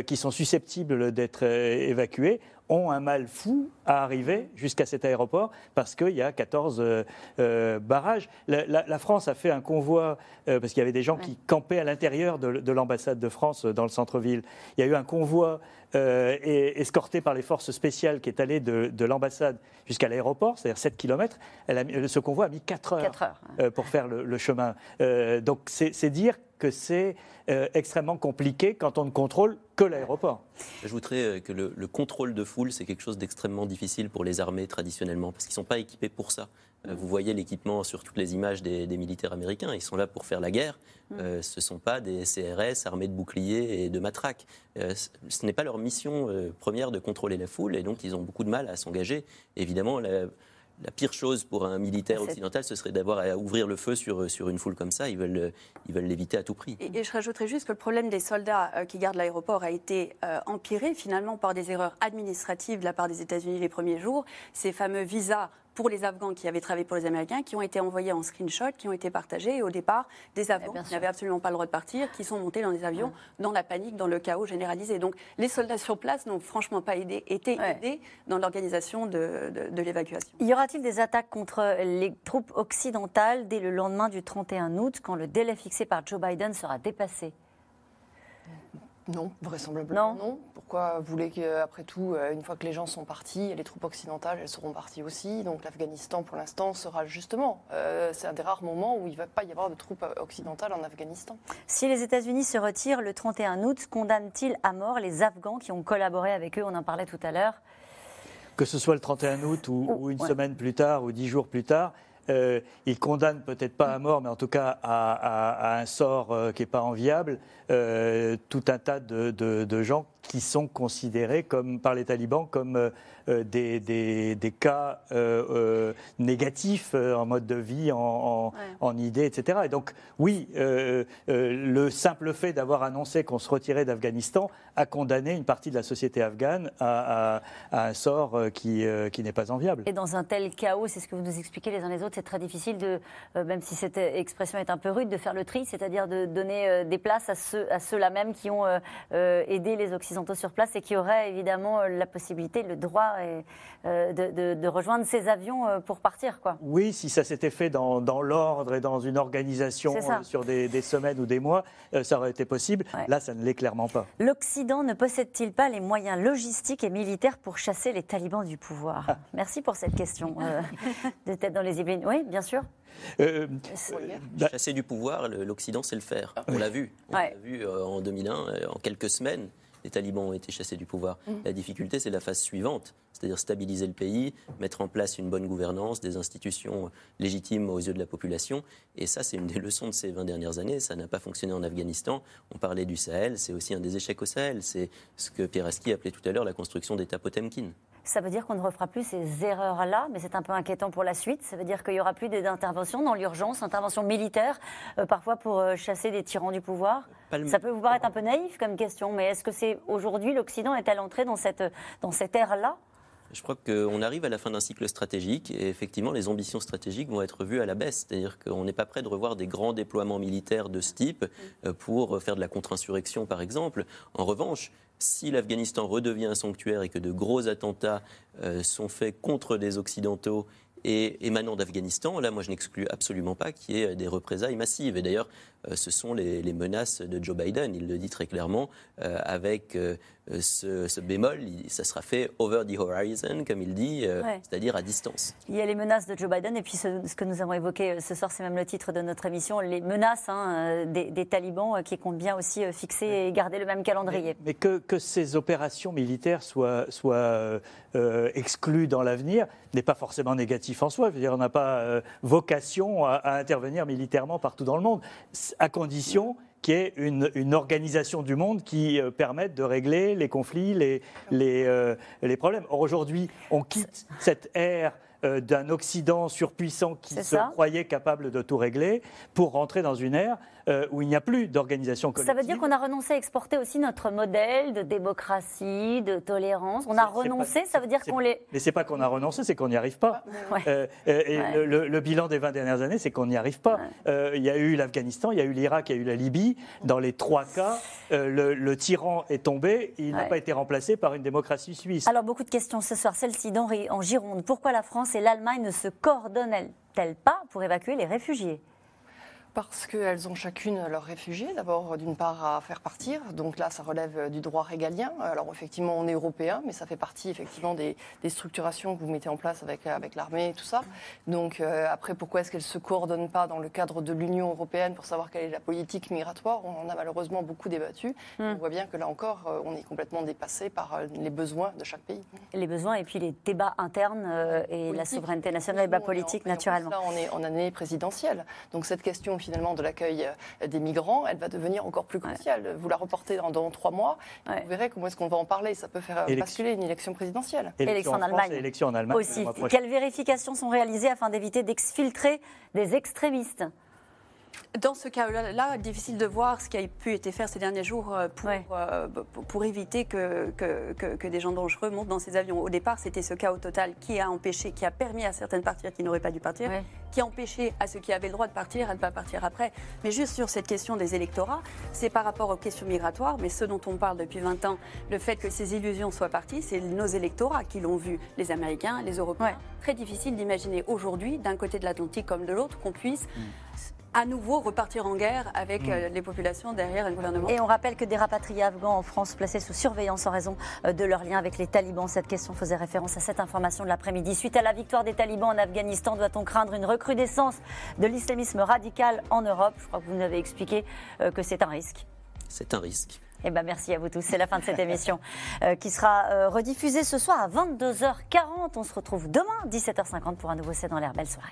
qui sont susceptibles d'être évacués ont un mal fou à arriver jusqu'à cet aéroport parce qu'il y a 14 euh, euh, barrages. La, France a fait un convoi, euh, parce qu'il y avait des gens qui campaient à l'intérieur de, l'ambassade de France dans le centre-ville. Il y a eu un convoi escorté par les forces spéciales qui est allé de, l'ambassade jusqu'à l'aéroport, c'est-à-dire 7 km. ce convoi a mis 4 heures, pour faire le, chemin. donc c'est dire que c'est extrêmement compliqué quand on ne contrôle que l'aéroport. J'ajouterais que le, le, contrôle de foule, c'est quelque chose d'extrêmement difficile pour les armées traditionnellement, parce qu'ils ne sont pas équipés pour ça. Euh, vous voyez l'équipement sur toutes les images des, militaires américains, ils sont là pour faire la guerre. Mm. Euh, ce ne sont pas des CRS armés de boucliers et de matraques. Euh, ce n'est pas leur mission première de contrôler la foule, et donc ils ont beaucoup de mal à s'engager. Évidemment, la, la pire chose pour un militaire occidental, ce serait d'avoir à ouvrir le feu sur, sur une foule comme ça. Ils veulent ils veulent l'éviter à tout prix. Et, je rajouterais juste que le problème des soldats euh, qui gardent l'aéroport a été euh, empiré finalement par des erreurs administratives de la part des États-Unis les premiers jours. Ces fameux visas pour les Afghans qui avaient travaillé pour les Américains, qui ont été envoyés en screenshot, qui ont été partagés. Et au départ, des Afghans qui n'avaient absolument pas le droit de partir, qui sont montés dans des avions, dans la panique, dans le chaos généralisé. Donc les soldats sur place n'ont franchement pas aidé, été aidés dans l'organisation de, de l'évacuation. Y aura-t-il des attaques contre les troupes occidentales dès le lendemain du 31 août, quand le délai fixé par Joe Biden sera dépassé? Non, vraisemblablement non. Pourquoi vous voulez qu'après tout, euh, une fois que les gens sont partis, les troupes occidentales, elles seront parties aussi? Donc l'Afghanistan, pour l'instant, sera justement, euh, c'est un des rares moments où il ne va pas y avoir de troupes occidentales en Afghanistan. Si les États-Unis se retirent le 31 août, condamnent-ils à mort les Afghans qui ont collaboré avec eux? On en parlait tout à l'heure. Que ce soit le 31 août ou, une semaine plus tard ou dix jours plus tard, euh, il condamne peut-être pas à mort, mais en tout cas à, un sort euh, qui n'est pas enviable, euh, tout un tas de, gens qui sont considérés comme, par les talibans comme des, des, cas négatifs en mode de vie, en, en, idée, etc. Et donc, oui, le simple fait d'avoir annoncé qu'on se retirait d'Afghanistan a condamné une partie de la société afghane à, un sort qui, qui n'est pas enviable. Et dans un tel chaos, c'est ce que vous nous expliquez les uns les autres, c'est très difficile, de, euh, même si cette expression est un peu rude, de faire le tri, c'est-à-dire de donner euh, des places à ceux, à ceux-là même qui ont euh, aidé les Occidentaux sur place et qui auraient évidemment la possibilité, le droit de, rejoindre ces avions pour partir. Quoi. Oui, si ça s'était fait dans, l'ordre et dans une organisation sur des, semaines ou des mois, ça aurait été possible. Là, ça ne l'est clairement pas. L'Occident ne possède-t-il pas les moyens logistiques et militaires pour chasser les talibans du pouvoir ah. Merci pour cette question de tête dans les ébènes. Oui, bien sûr. Euh, bah, Chasser du pouvoir, l'Occident sait le faire. On l'a vu. On l'a vu euh, en 2001, euh, en quelques semaines les talibans ont été chassés du pouvoir. Mm. La difficulté, c'est la phase suivante, c'est-à-dire stabiliser le pays, mettre en place une bonne gouvernance, des institutions légitimes aux yeux de la population. Et ça, c'est une des leçons de ces 20 dernières années. Ça n'a pas fonctionné en Afghanistan. On parlait du Sahel, c'est aussi un des échecs au Sahel. C'est ce que Pierre Aski appelait tout à l'heure la construction d'États Potemkin ça veut dire qu'on ne refera plus ces erreurs-là, mais c'est un peu inquiétant pour la suite. Ça veut dire qu'il n'y aura plus d'intervention dans l'urgence, intervention militaire, euh, parfois pour euh, chasser des tyrans du pouvoir. Ça peut vous paraître un peu naïf comme question, mais est-ce que c'est aujourd'hui l'Occident est à l'entrée dans cette, dans cette ère-là? Je crois qu'on arrive à la fin d'un cycle stratégique et effectivement les ambitions stratégiques vont être vues à la baisse. C'est-à-dire qu'on n'est pas prêt de revoir des grands déploiements militaires de ce type euh, pour faire de la contre-insurrection par exemple. En revanche, si l'Afghanistan redevient un sanctuaire et que de gros attentats euh, sont faits contre des Occidentaux et émanant d'Afghanistan, là, moi, je n'exclus absolument pas qu'il y ait des représailles massives. Et d'ailleurs, ce sont les, menaces de Joe Biden. Il le dit très clairement, euh, avec euh, ce, bémol, ça sera fait over the horizon, comme il dit, c'est-à-dire à distance. Il y a les menaces de Joe Biden, et puis ce, que nous avons évoqué ce soir, c'est même le titre de notre émission, les menaces hein, des, talibans qui comptent bien aussi fixer et garder le même calendrier. Mais, que, que, ces opérations militaires soient, soient exclues dans l'avenir n'est pas forcément négatif en soi. Je veux dire, on n'a pas vocation à, à intervenir militairement partout dans le monde à condition qu'il y ait une, organisation du monde qui euh, permette de régler les conflits, les, les, euh, les problèmes. Or, aujourd'hui, on quitte cette ère euh, d'un Occident surpuissant qui se croyait capable de tout régler pour rentrer dans une ère euh, où il n'y a plus d'organisation collective. Ça veut dire qu'on a renoncé à exporter aussi notre modèle de démocratie, de tolérance. On a renoncé, ça veut dire qu'on les. Mais c'est pas qu'on a renoncé, c'est qu'on n'y arrive pas. Euh, et le, bilan des 20 dernières années, c'est qu'on n'y arrive pas. Euh, il y a eu l'Afghanistan, il y a eu l'Irak, il y a eu la Libye. Dans les trois cas, le, tyran est tombé, il n'a pas été remplacé par une démocratie suisse. Alors beaucoup de questions ce soir. Celle-ci d'Henri en Gironde. Pourquoi la France et l'Allemagne ne se coordonnent-elles pas pour évacuer les réfugiés? Parce qu'elles ont chacune leurs réfugiés, d'abord d'une part à faire partir, donc là ça relève du droit régalien. Alors effectivement on est européen, mais ça fait partie effectivement des, structurations que vous mettez en place avec, avec l'armée et tout ça. Donc euh, après pourquoi est-ce qu'elles ne se coordonnent pas dans le cadre de l'Union européenne pour savoir quelle est la politique migratoire? On en a malheureusement beaucoup débattu. Hmm. On voit bien que là encore euh, on est complètement dépassé par euh, les besoins de chaque pays. Les besoins et puis les débats internes et la souveraineté nationale, et la politique naturellement. Là on est en année présidentielle, donc cette question finalement de l'accueil euh, des migrants, elle va devenir encore plus cruciale. Vous la reportez dans, trois mois, vous verrez comment est-ce qu'on va en parler. Ça peut faire basculer une élection présidentielle. Élection, en, Allemagne. Élection en Allemagne. Aussi. Quelles vérifications sont réalisées afin d'éviter d'exfiltrer des extrémistes? Dans ce cas-là, difficile de voir ce qui a pu être fait ces derniers jours euh, euh, pour, pour, éviter que, que, que, des gens dangereux montent dans ces avions. Au départ, c'était ce au total qui a empêché, qui a permis à certaines de partir qui n'auraient pas dû partir, qui a empêché à ceux qui avaient le droit de partir à ne pas partir après. Mais juste sur cette question des électorats, c'est par rapport aux questions migratoires, mais ce dont on parle depuis 20 ans, le fait que ces illusions soient parties, c'est nos électorats qui l'ont vu, les Américains, les Européens. Très difficile d'imaginer aujourd'hui, d'un côté de l'Atlantique comme de l'autre, qu'on puisse mm à nouveau repartir en guerre avec mm. euh, les populations derrière le gouvernement. Et on rappelle que des rapatriés afghans en France placés sous surveillance en raison euh, de leur lien avec les talibans. Cette question faisait référence à cette information de l'après-midi. Suite à la victoire des talibans en Afghanistan, doit-on craindre une recrudescence de l'islamisme radical en Europe? Je crois que vous nous avez expliqué euh, que c'est un risque. C'est un risque. Eh ben merci à vous tous. C'est la fin de cette émission qui sera rediffusée ce soir à 22h40. On se retrouve demain 17h50 pour un nouveau C'est dans l'air. Belle soirée.